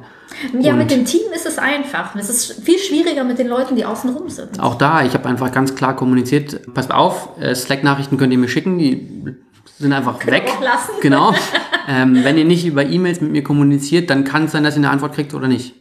Ja, und mit dem Team ist es einfach. Es ist viel schwieriger mit den Leuten, die außenrum sind. Auch da, ich habe einfach ganz klar kommuniziert, passt auf, äh, Slack-Nachrichten könnt ihr mir schicken, die sind einfach Können weg. Genau. ähm, wenn ihr nicht über E-Mails mit mir kommuniziert, dann kann es sein, dass ihr eine Antwort kriegt oder nicht.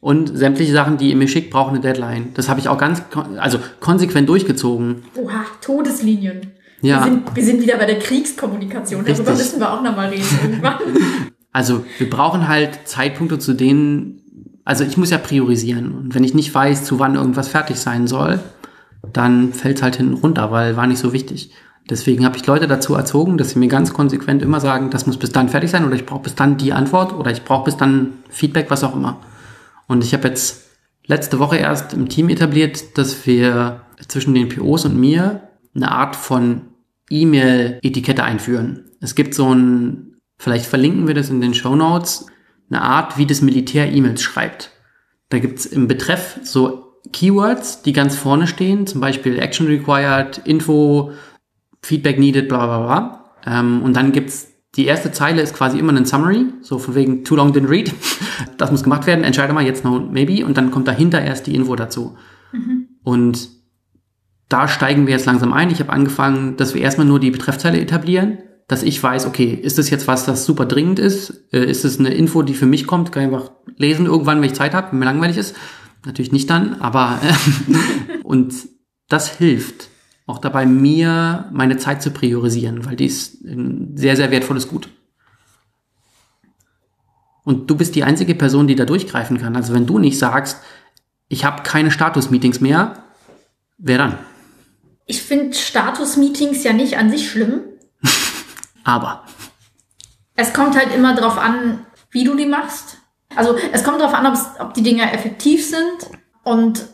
Und sämtliche Sachen, die ihr mir schickt, brauchen eine Deadline. Das habe ich auch ganz, also konsequent durchgezogen. Oha, Todeslinien. Ja. Wir sind, wir sind wieder bei der Kriegskommunikation. Richtig. Darüber müssen wir auch nochmal reden irgendwann. Also wir brauchen halt Zeitpunkte, zu denen, also ich muss ja priorisieren. Und wenn ich nicht weiß, zu wann irgendwas fertig sein soll, dann fällt es halt hinten runter, weil war nicht so wichtig. Deswegen habe ich Leute dazu erzogen, dass sie mir ganz konsequent immer sagen, das muss bis dann fertig sein oder ich brauche bis dann die Antwort oder ich brauche bis dann Feedback, was auch immer. Und ich habe jetzt letzte Woche erst im Team etabliert, dass wir zwischen den POs und mir eine Art von E-Mail-Etikette einführen. Es gibt so ein, vielleicht verlinken wir das in den Show Notes, eine Art, wie das Militär E-Mails schreibt. Da gibt's im Betreff so Keywords, die ganz vorne stehen, zum Beispiel Action Required, Info, Feedback Needed, bla bla bla. Ähm, und dann gibt's die erste Zeile ist quasi immer ein Summary, so von wegen too long didn't read. Das muss gemacht werden, entscheide mal jetzt no maybe und dann kommt dahinter erst die Info dazu. Mhm. Und da steigen wir jetzt langsam ein. Ich habe angefangen, dass wir erstmal nur die Betreffzeile etablieren, dass ich weiß, okay, ist das jetzt was, das super dringend ist? Äh, ist es eine Info, die für mich kommt? Kann ich einfach lesen irgendwann, wenn ich Zeit habe, wenn mir langweilig ist? Natürlich nicht dann, aber äh, und das hilft auch dabei, mir meine Zeit zu priorisieren, weil die ist ein sehr, sehr wertvolles Gut. Und du bist die einzige Person, die da durchgreifen kann. Also wenn du nicht sagst, ich habe keine Status-Meetings mehr, wer dann? Ich finde Status-Meetings ja nicht an sich schlimm. Aber. Es kommt halt immer drauf an, wie du die machst. Also es kommt darauf an, ob die Dinge effektiv sind und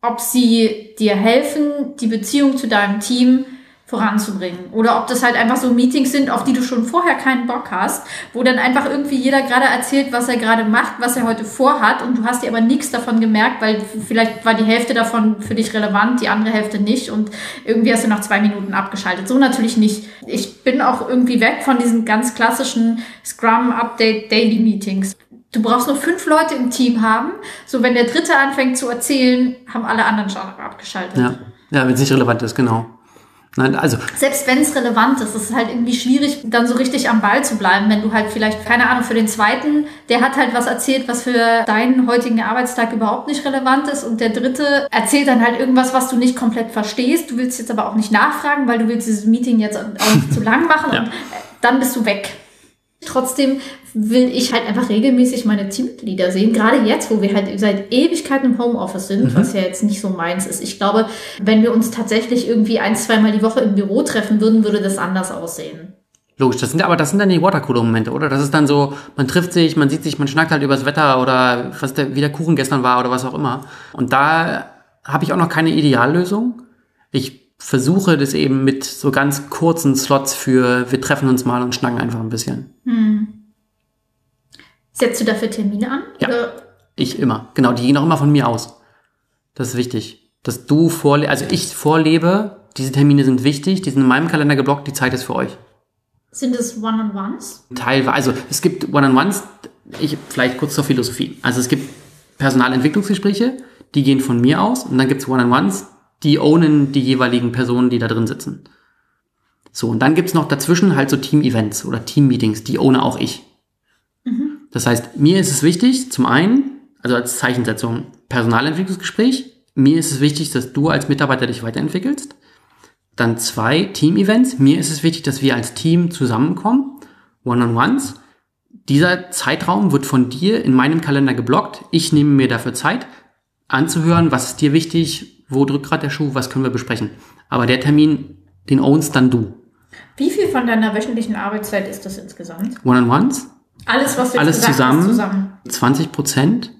ob sie dir helfen, die Beziehung zu deinem Team voranzubringen. Oder ob das halt einfach so Meetings sind, auf die du schon vorher keinen Bock hast, wo dann einfach irgendwie jeder gerade erzählt, was er gerade macht, was er heute vorhat und du hast dir aber nichts davon gemerkt, weil vielleicht war die Hälfte davon für dich relevant, die andere Hälfte nicht und irgendwie hast du nach zwei Minuten abgeschaltet. So natürlich nicht. Ich bin auch irgendwie weg von diesen ganz klassischen Scrum Update Daily Meetings. Du brauchst nur fünf Leute im Team haben. So, wenn der dritte anfängt zu erzählen, haben alle anderen schon abgeschaltet. Ja, ja wenn es nicht relevant ist, genau. Nein, also. Selbst wenn es relevant ist, ist es halt irgendwie schwierig, dann so richtig am Ball zu bleiben, wenn du halt vielleicht, keine Ahnung, für den zweiten, der hat halt was erzählt, was für deinen heutigen Arbeitstag überhaupt nicht relevant ist und der dritte erzählt dann halt irgendwas, was du nicht komplett verstehst. Du willst jetzt aber auch nicht nachfragen, weil du willst dieses Meeting jetzt auch nicht zu lang machen ja. und dann bist du weg. Trotzdem will ich halt einfach regelmäßig meine Teammitglieder sehen. Gerade jetzt, wo wir halt seit Ewigkeiten im Homeoffice sind, mhm. was ja jetzt nicht so meins ist. Ich glaube, wenn wir uns tatsächlich irgendwie ein, zweimal die Woche im Büro treffen würden, würde das anders aussehen. Logisch, das sind aber das sind dann die Watercooler-Momente, oder? Das ist dann so, man trifft sich, man sieht sich, man schnackt halt übers Wetter oder was der, wie der Kuchen gestern war oder was auch immer. Und da habe ich auch noch keine Ideallösung. Ich versuche das eben mit so ganz kurzen Slots für wir treffen uns mal und schnacken einfach ein bisschen. Hm. Setzt du dafür Termine an? Ja. Oder? Ich immer. Genau, die gehen auch immer von mir aus. Das ist wichtig. Dass du vorlebst, also ich vorlebe, diese Termine sind wichtig, die sind in meinem Kalender geblockt, die Zeit ist für euch. Sind es One-on-Ones? Teilweise. Also es gibt One-on-Ones, ich vielleicht kurz zur Philosophie. Also es gibt Personalentwicklungsgespräche, die gehen von mir aus und dann gibt es One-on-Ones, die ownen die jeweiligen Personen, die da drin sitzen. So, und dann gibt's noch dazwischen halt so Team-Events oder Team-Meetings, die ohne auch ich. Mhm. Das heißt, mir ist es wichtig, zum einen, also als Zeichensetzung, Personalentwicklungsgespräch, mir ist es wichtig, dass du als Mitarbeiter dich weiterentwickelst. Dann zwei Team-Events. Mir ist es wichtig, dass wir als Team zusammenkommen, One-on-Ones. Dieser Zeitraum wird von dir in meinem Kalender geblockt. Ich nehme mir dafür Zeit, anzuhören, was ist dir wichtig, wo drückt gerade der Schuh, was können wir besprechen. Aber der Termin, den ownst dann du. Wie viel von deiner wöchentlichen Arbeitszeit ist das insgesamt? One-on-ones? Alles, was du Alles zusammen, hast, zusammen. 20 Prozent.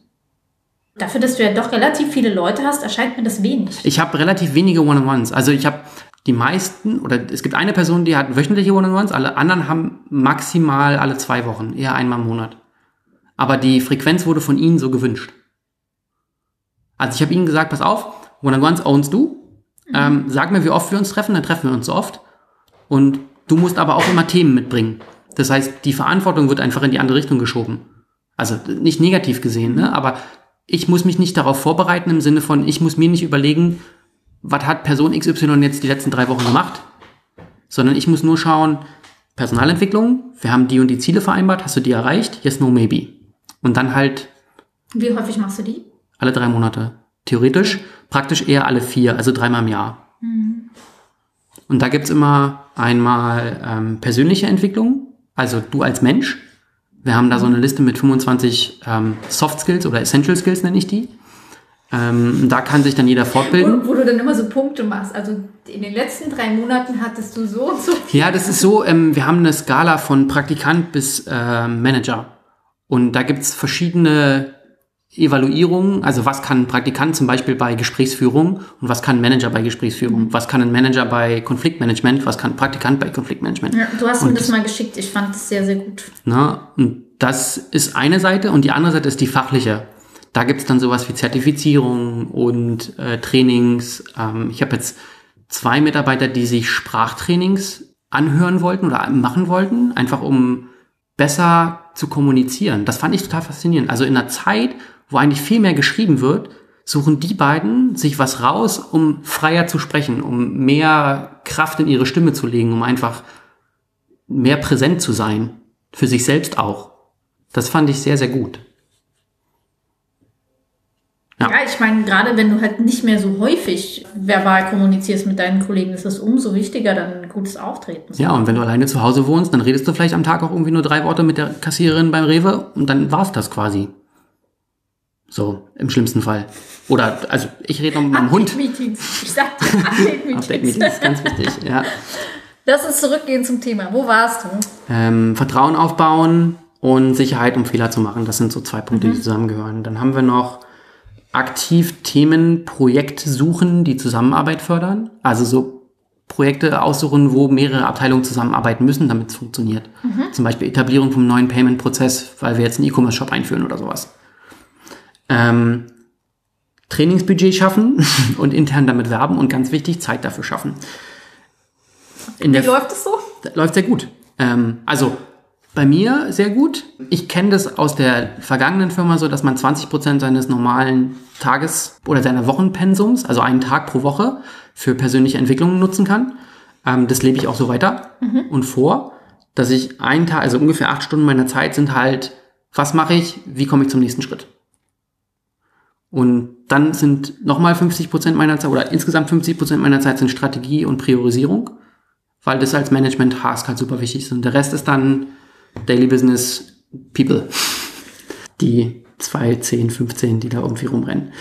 Dafür, dass du ja doch relativ viele Leute hast, erscheint mir das wenig. Ich habe relativ wenige One-on-Ones. Also ich habe die meisten, oder es gibt eine Person, die hat wöchentliche One-on-Ones, alle anderen haben maximal alle zwei Wochen, eher einmal im Monat. Aber die Frequenz wurde von ihnen so gewünscht. Also ich habe ihnen gesagt, pass auf, One-on-Ones ownst du. Mhm. Ähm, sag mir, wie oft wir uns treffen, dann treffen wir uns so oft. Und du musst aber auch immer Themen mitbringen. Das heißt, die Verantwortung wird einfach in die andere Richtung geschoben. Also nicht negativ gesehen, ne? aber ich muss mich nicht darauf vorbereiten im Sinne von, ich muss mir nicht überlegen, was hat Person XY jetzt die letzten drei Wochen gemacht, sondern ich muss nur schauen, Personalentwicklung, wir haben die und die Ziele vereinbart, hast du die erreicht? Yes, no, maybe. Und dann halt. Wie häufig machst du die? Alle drei Monate. Theoretisch, praktisch eher alle vier, also dreimal im Jahr. Mhm. Und da gibt's immer einmal ähm, persönliche Entwicklung, also du als Mensch. Wir haben da so eine Liste mit 25 ähm, Soft Skills oder Essential Skills nenne ich die. Ähm, da kann sich dann jeder fortbilden. Wo, wo, du dann immer so Punkte machst. Also in den letzten drei Monaten hattest du so und so. Ja, das ist so, ähm, wir haben eine Skala von Praktikant bis äh, Manager. Und da gibt's verschiedene Evaluierung, also was kann ein Praktikant zum Beispiel bei Gesprächsführung und was kann ein Manager bei Gesprächsführung, was kann ein Manager bei Konfliktmanagement, was kann ein Praktikant bei Konfliktmanagement. Ja, du hast und mir das mal geschickt, ich fand das sehr, sehr gut. Na, und das ist eine Seite und die andere Seite ist die fachliche. Da gibt's dann sowas wie Zertifizierung und äh, Trainings. Ähm, ich habe jetzt zwei Mitarbeiter, die sich Sprachtrainings anhören wollten oder machen wollten, einfach um besser zu kommunizieren. Das fand ich total faszinierend. Also in einer Zeit, wo eigentlich viel mehr geschrieben wird, suchen die beiden sich was raus, um freier zu sprechen, um mehr Kraft in ihre Stimme zu legen, um einfach mehr präsent zu sein. Für sich selbst auch. Das fand ich sehr, sehr gut. Ja, ja ich meine, gerade wenn du halt nicht mehr so häufig verbal kommunizierst mit deinen Kollegen, ist es umso wichtiger, dann ein gutes Auftreten zu Ja, und wenn du alleine zu Hause wohnst, dann redest du vielleicht am Tag auch irgendwie nur drei Worte mit der Kassiererin beim Rewe und dann war's das quasi. So, im schlimmsten Fall. Oder, also, ich rede noch mit meinem Hund. Meetings. Ich sag dir, Update-Meetings. Update-Meetings, ganz wichtig, ja. Lass uns zurückgehen zum Thema. Wo warst du? Ähm, Vertrauen aufbauen und Sicherheit, um Fehler zu machen. Das sind so zwei Punkte, die zusammengehören. Dann haben wir noch aktiv Themen, Projekte suchen, die Zusammenarbeit fördern. Also so Projekte aussuchen, wo mehrere Abteilungen zusammenarbeiten müssen, damit es funktioniert. Zum Beispiel Etablierung vom neuen Payment-Prozess, weil wir jetzt einen E-Commerce-Shop einführen oder sowas. Ähm, Trainingsbudget schaffen und intern damit werben und ganz wichtig, Zeit dafür schaffen. In Wie läuft es so? läuft sehr gut. Ähm, also bei mir sehr gut. Ich kenne das aus der vergangenen Firma so, dass man 20% seines normalen Tages- oder seiner Wochenpensums, also einen Tag pro Woche, für persönliche Entwicklungen nutzen kann. Ähm, das lebe ich auch so weiter und vor, dass ich einen Tag, also ungefähr acht Stunden meiner Zeit sind halt, was mache ich, wie komme ich zum nächsten Schritt. Und dann sind nochmal 50% meiner Zeit oder insgesamt 50% meiner Zeit sind Strategie und Priorisierung, weil das als Management-Task halt super wichtig ist. Und der Rest ist dann Daily Business People. Die zwei, zehn, 15, die da irgendwie rumrennen.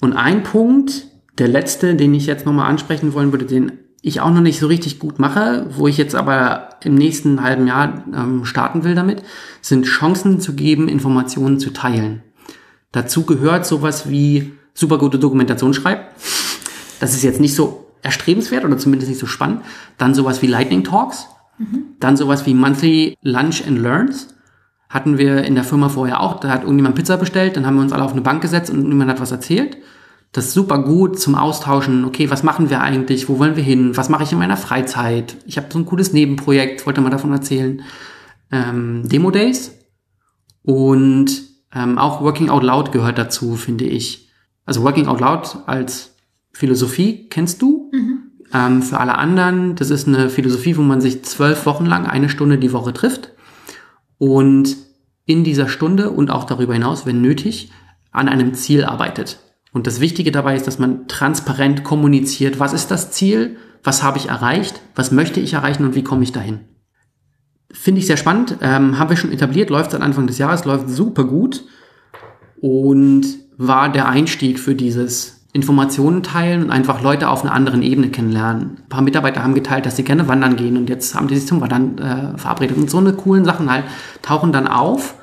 Und ein Punkt, der letzte, den ich jetzt nochmal ansprechen wollen würde, den ich auch noch nicht so richtig gut mache, wo ich jetzt aber im nächsten halben Jahr ähm, starten will damit, sind Chancen zu geben, Informationen zu teilen. Dazu gehört sowas wie super gute Dokumentation schreiben. Das ist jetzt nicht so erstrebenswert oder zumindest nicht so spannend. Dann sowas wie Lightning Talks. Dann sowas wie Monthly Lunch and Learns. Hatten wir in der Firma vorher auch. Da hat irgendjemand Pizza bestellt, dann haben wir uns alle auf eine Bank gesetzt und niemand hat was erzählt. Das ist super gut zum Austauschen. Okay, was machen wir eigentlich? Wo wollen wir hin? Was mache ich in meiner Freizeit? Ich habe so ein cooles Nebenprojekt, wollte mal davon erzählen. Ähm, Demo Days und ähm, auch Working Out Loud gehört dazu, finde ich. Also Working Out Loud als Philosophie kennst du. Ähm, für alle anderen, das ist eine Philosophie, wo man sich zwölf Wochen lang eine Stunde die Woche trifft und in dieser Stunde und auch darüber hinaus, wenn nötig, an einem Ziel arbeitet. Und das Wichtige dabei ist, dass man transparent kommuniziert, was ist das Ziel, was habe ich erreicht, was möchte ich erreichen und wie komme ich dahin. Finde ich sehr spannend, ähm, haben wir schon etabliert, läuft seit Anfang des Jahres, läuft super gut und war der Einstieg für dieses Informationen teilen und einfach Leute auf einer anderen Ebene kennenlernen. Ein paar Mitarbeiter haben geteilt, dass sie gerne wandern gehen und jetzt haben die sich zum Wandern äh, verabredet. Und so eine coolen Sachen halt tauchen dann auf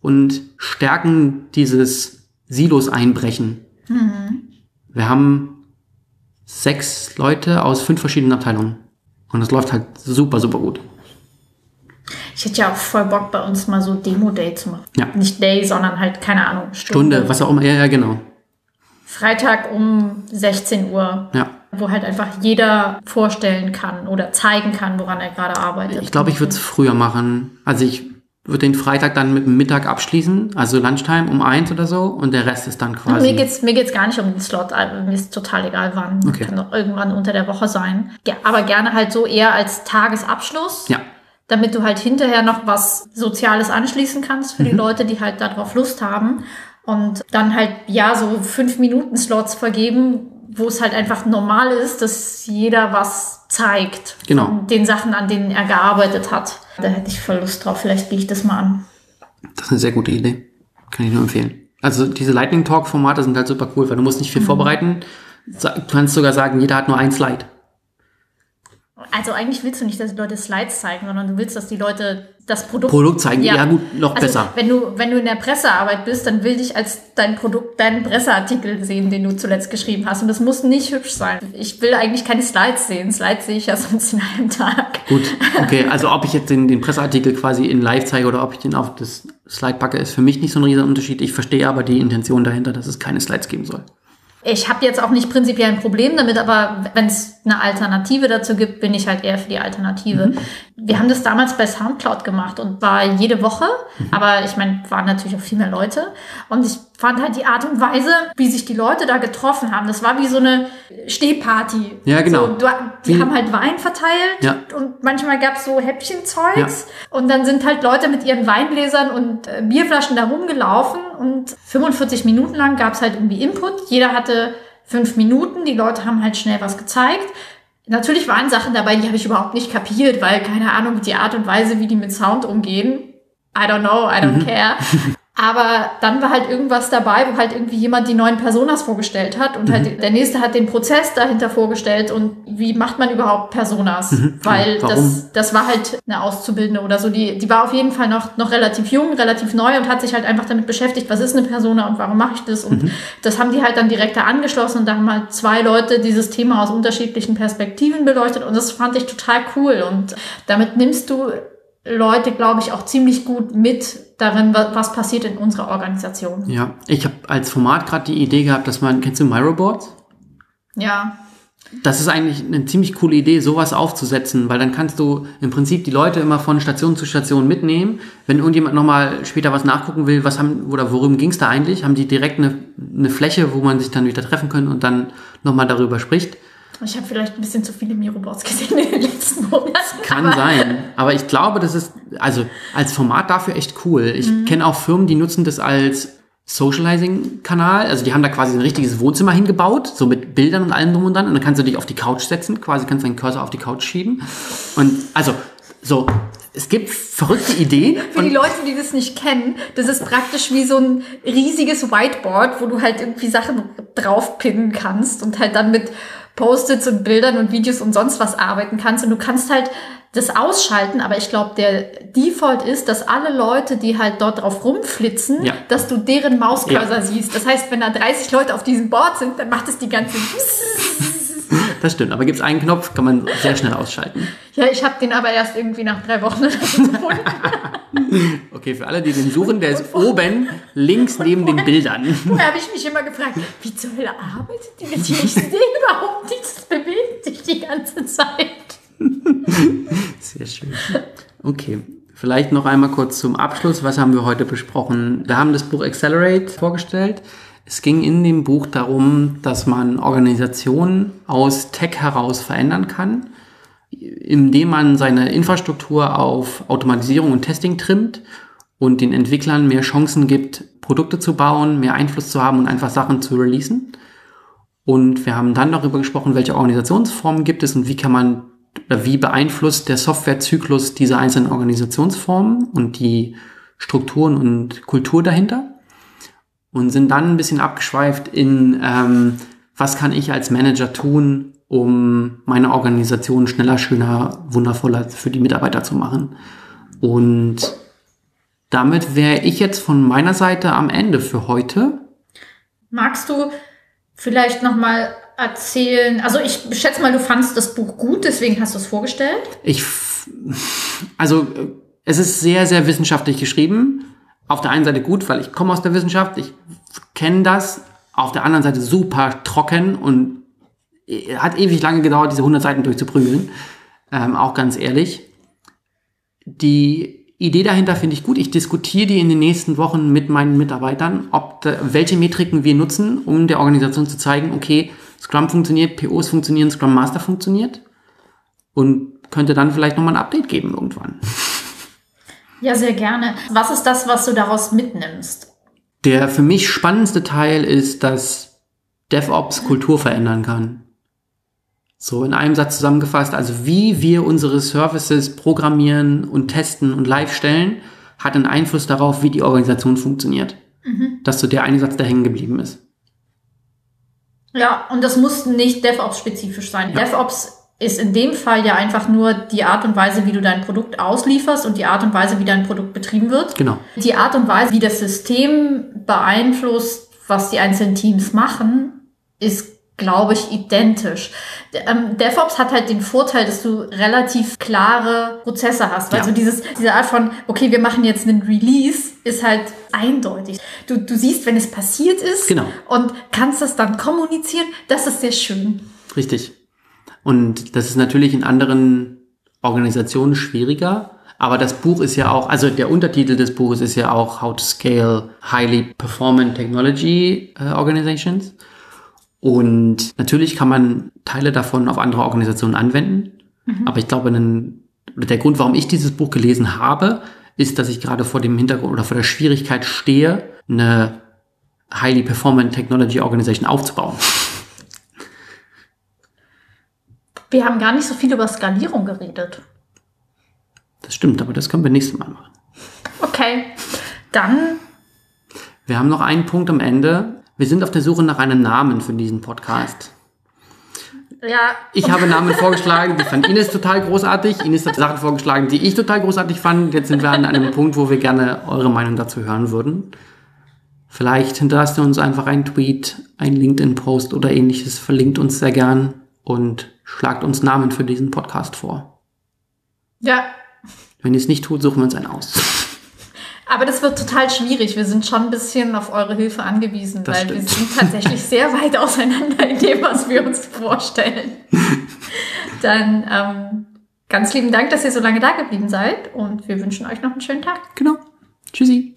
und stärken dieses Silos einbrechen. Wir haben sechs Leute aus fünf verschiedenen Abteilungen. Und das läuft halt super, super gut. Ich hätte ja auch voll Bock, bei uns mal so Demo-Day zu machen. Ja. Nicht Day, sondern halt, keine Ahnung, Stunde. Stunde, was auch immer. Ja, ja, genau. Freitag um 16 Uhr. Ja. Wo halt einfach jeder vorstellen kann oder zeigen kann, woran er gerade arbeitet. Ich glaube, ich würde es früher machen. Also ich würde den Freitag dann mit dem Mittag abschließen, also Lunchtime um eins oder so und der Rest ist dann quasi. Mir geht's mir geht's gar nicht um den Slot, also mir ist total egal wann. Okay. Kann doch irgendwann unter der Woche sein. Ja, aber gerne halt so eher als Tagesabschluss. Ja. Damit du halt hinterher noch was Soziales anschließen kannst für die Mhm. Leute, die halt darauf Lust haben. Und dann halt, ja, so fünf Minuten Slots vergeben, wo es halt einfach normal ist, dass jeder was zeigt. Genau. Den Sachen, an denen er gearbeitet hat. Da hätte ich voll Lust drauf. Vielleicht gehe ich das mal an. Das ist eine sehr gute Idee. Kann ich nur empfehlen. Also diese Lightning Talk Formate sind halt super cool, weil du musst nicht viel Mhm. vorbereiten. Du kannst sogar sagen, jeder hat nur ein Slide. Also eigentlich willst du nicht, dass die Leute Slides zeigen, sondern du willst, dass die Leute das Produkt, Produkt zeigen. Ja, gut, noch also, besser. Wenn du, wenn du in der Pressearbeit bist, dann will ich als dein Produkt, deinen Presseartikel sehen, den du zuletzt geschrieben hast. Und das muss nicht hübsch sein. Ich will eigentlich keine Slides sehen. Slides sehe ich ja sonst in einem Tag. Gut, okay. Also ob ich jetzt den, den Presseartikel quasi in live zeige oder ob ich den auf das Slide packe, ist für mich nicht so ein riesiger Unterschied. Ich verstehe aber die Intention dahinter, dass es keine Slides geben soll. Ich habe jetzt auch nicht prinzipiell ein Problem damit, aber wenn es eine Alternative dazu gibt, bin ich halt eher für die Alternative. Wir haben das damals bei Soundcloud gemacht und war jede Woche, aber ich meine, waren natürlich auch viel mehr Leute. Und ich fand halt die Art und Weise, wie sich die Leute da getroffen haben, das war wie so eine Stehparty. Ja, genau. So, du, die Wie- haben halt Wein verteilt Ja. und manchmal gab's so Häppchenzeugs. Und dann sind halt Leute mit ihren Weingläsern und äh, Bierflaschen da rumgelaufen und 45 Minuten lang gab's halt irgendwie Input. Jeder hatte fünf Minuten, die Leute haben halt schnell was gezeigt. Natürlich waren Sachen dabei, die habe ich überhaupt nicht kapiert, weil keine Ahnung, die Art und Weise, wie die mit Sound umgehen, I don't know, I don't care. Aber dann war halt irgendwas dabei, wo halt irgendwie jemand die neuen Personas vorgestellt hat und halt Mhm. der nächste hat den Prozess dahinter vorgestellt und wie macht man überhaupt Personas? Mhm. Weil Warum? das, das war halt eine Auszubildende oder so. Die, die war auf jeden Fall noch, noch relativ jung, relativ neu und hat sich halt einfach damit beschäftigt, was ist eine Persona und warum mache ich das? Und Mhm. das haben die halt dann direkt da angeschlossen und da haben halt zwei Leute dieses Thema aus unterschiedlichen Perspektiven beleuchtet und das fand ich total cool. Und damit nimmst du Leute, glaube ich, auch ziemlich gut mit darin, wa- was passiert in unserer Organisation. Ja, ich habe als Format gerade die Idee gehabt, dass man, kennst du Myroboards? Ja, Das ist eigentlich eine ziemlich coole Idee, sowas aufzusetzen, weil dann kannst du im Prinzip die Leute immer von Station zu Station mitnehmen. Wenn irgendjemand nochmal später was nachgucken will, was haben, oder worum ging es da eigentlich, haben die direkt eine, eine Fläche, wo man sich dann wieder treffen kann und dann nochmal darüber spricht. Ich habe vielleicht ein bisschen zu viele Mirobots gesehen in den letzten Monaten. Kann aber- sein. Aber ich glaube, das ist, also als Format dafür echt cool. Ich Mhm. kenne auch Firmen, die nutzen das als Socializing-Kanal. Also die haben da quasi ein richtiges Wohnzimmer hingebaut, so mit Bildern und allem drum und dran. Und dann kannst du dich auf die Couch setzen, quasi kannst deinen Cursor auf die Couch schieben. Und also, so, es gibt verrückte Ideen. Für die Leute, die das nicht kennen, das ist praktisch wie so ein riesiges Whiteboard, wo du halt irgendwie Sachen draufpinnen kannst und halt dann mit Post-its und Bildern und Videos und sonst was arbeiten kannst. Und du kannst halt das ausschalten, aber ich glaube, der Default ist, dass alle Leute, die halt dort drauf rumflitzen, Ja. dass du deren Mauscursor siehst. Das heißt, wenn da 30 Leute auf diesem Board sind, dann macht es die ganze... das stimmt. Aber gibt es einen Knopf, kann man sehr schnell ausschalten. Ja, ich habe den aber erst irgendwie nach drei Wochen gefunden. Okay, für alle, die den suchen, der ist oben links neben den Bildern. Vorher habe ich mich immer gefragt, wie zur Hölle arbeitet die mit dir? Ich sehe überhaupt nichts, bewegt sich die ganze Zeit. Sehr schön. Okay. Vielleicht noch einmal kurz zum Abschluss. Was haben wir heute besprochen? Wir haben das Buch Accelerate vorgestellt. Es ging in dem Buch darum, dass man Organisationen aus Tech heraus verändern kann, indem man seine Infrastruktur auf Automatisierung und Testing trimmt und den Entwicklern mehr Chancen gibt, Produkte zu bauen, mehr Einfluss zu haben und einfach Sachen zu releasen. Und wir haben dann darüber gesprochen, welche Organisationsformen gibt es und wie kann man wie beeinflusst der Softwarezyklus diese einzelnen Organisationsformen und die Strukturen und Kultur dahinter. Und sind dann ein bisschen abgeschweift in, ähm, was kann ich als Manager tun, um meine Organisation schneller, schöner, wundervoller für die Mitarbeiter zu machen. Und damit wäre ich jetzt von meiner Seite am Ende für heute. Magst du vielleicht nochmal erzählen, also ich schätze mal, du fandst das Buch gut, deswegen hast du es vorgestellt. Ich, also äh, es ist sehr, sehr wissenschaftlich geschrieben. Auf der einen Seite gut, weil ich komme aus der Wissenschaft, ich kenne das. Auf der anderen Seite super trocken und äh, hat ewig lange gedauert, diese 100 Seiten durchzuprügeln. Ähm, auch ganz ehrlich. Die Idee dahinter finde ich gut. Ich diskutiere die in den nächsten Wochen mit meinen Mitarbeitern, ob da, welche Metriken wir nutzen, um der Organisation zu zeigen, okay, Scrum funktioniert, POs funktionieren, Scrum Master funktioniert und könnte dann vielleicht nochmal ein Update geben irgendwann. Ja, sehr gerne. Was ist das, was du daraus mitnimmst? Der für mich spannendste Teil ist, dass DevOps Kultur verändern kann. So in einem Satz zusammengefasst, also wie wir unsere Services programmieren und testen und live stellen, hat einen Einfluss darauf, wie die Organisation funktioniert. Dass so der eine Satz, der hängen geblieben ist. Ja, und das muss nicht DevOps-spezifisch sein. Ja. DevOps ist in dem Fall ja einfach nur die Art und Weise, wie du dein Produkt auslieferst und die Art und Weise, wie dein Produkt betrieben wird. Genau. Die Art und Weise, wie das System beeinflusst, was die einzelnen Teams machen, ist, glaube ich, identisch. Ähm, DevOps hat halt den Vorteil, dass du relativ klare Prozesse hast. Ja. Also dieses, diese Art von, okay, wir machen jetzt einen Release, ist halt eindeutig. Du, du siehst, wenn es passiert ist Genau. und kannst das dann kommunizieren. Das ist sehr schön. Richtig. Und das ist natürlich in anderen Organisationen schwieriger. Aber das Buch ist ja auch, also der Untertitel des Buches ist ja auch How to Scale Highly Performant Technology äh, Organizations. Und natürlich kann man Teile davon auf andere Organisationen anwenden. Aber ich glaube, einen, der Grund, warum ich dieses Buch gelesen habe, ist, dass ich gerade vor dem Hintergrund oder vor der Schwierigkeit stehe, eine Highly Performant Technology Organization aufzubauen. Wir haben gar nicht so viel über Skalierung geredet. Das stimmt, aber das können wir nächstes Mal machen. Okay, dann Wir haben noch einen Punkt am Ende. Wir sind auf der Suche nach einem Namen für diesen Podcast. Ja. Ich habe Namen vorgeschlagen, die fand Ines total großartig. Ines hat Sachen vorgeschlagen, die ich total großartig fand. Jetzt sind wir an einem Punkt, wo wir gerne eure Meinung dazu hören würden. Vielleicht hinterlasst ihr uns einfach einen Tweet, einen LinkedIn-Post oder ähnliches. Verlinkt uns sehr gern und schlagt uns Namen für diesen Podcast vor. Ja. Wenn ihr es nicht tut, suchen wir uns einen aus. Aber das wird total schwierig. Wir sind schon ein bisschen auf eure Hilfe angewiesen, Das weil wir stimmt. sind tatsächlich sehr weit auseinander in dem, was wir uns vorstellen. Dann ähm, ganz lieben Dank, dass ihr so lange da geblieben seid und wir wünschen euch noch einen schönen Tag. Genau. Tschüssi.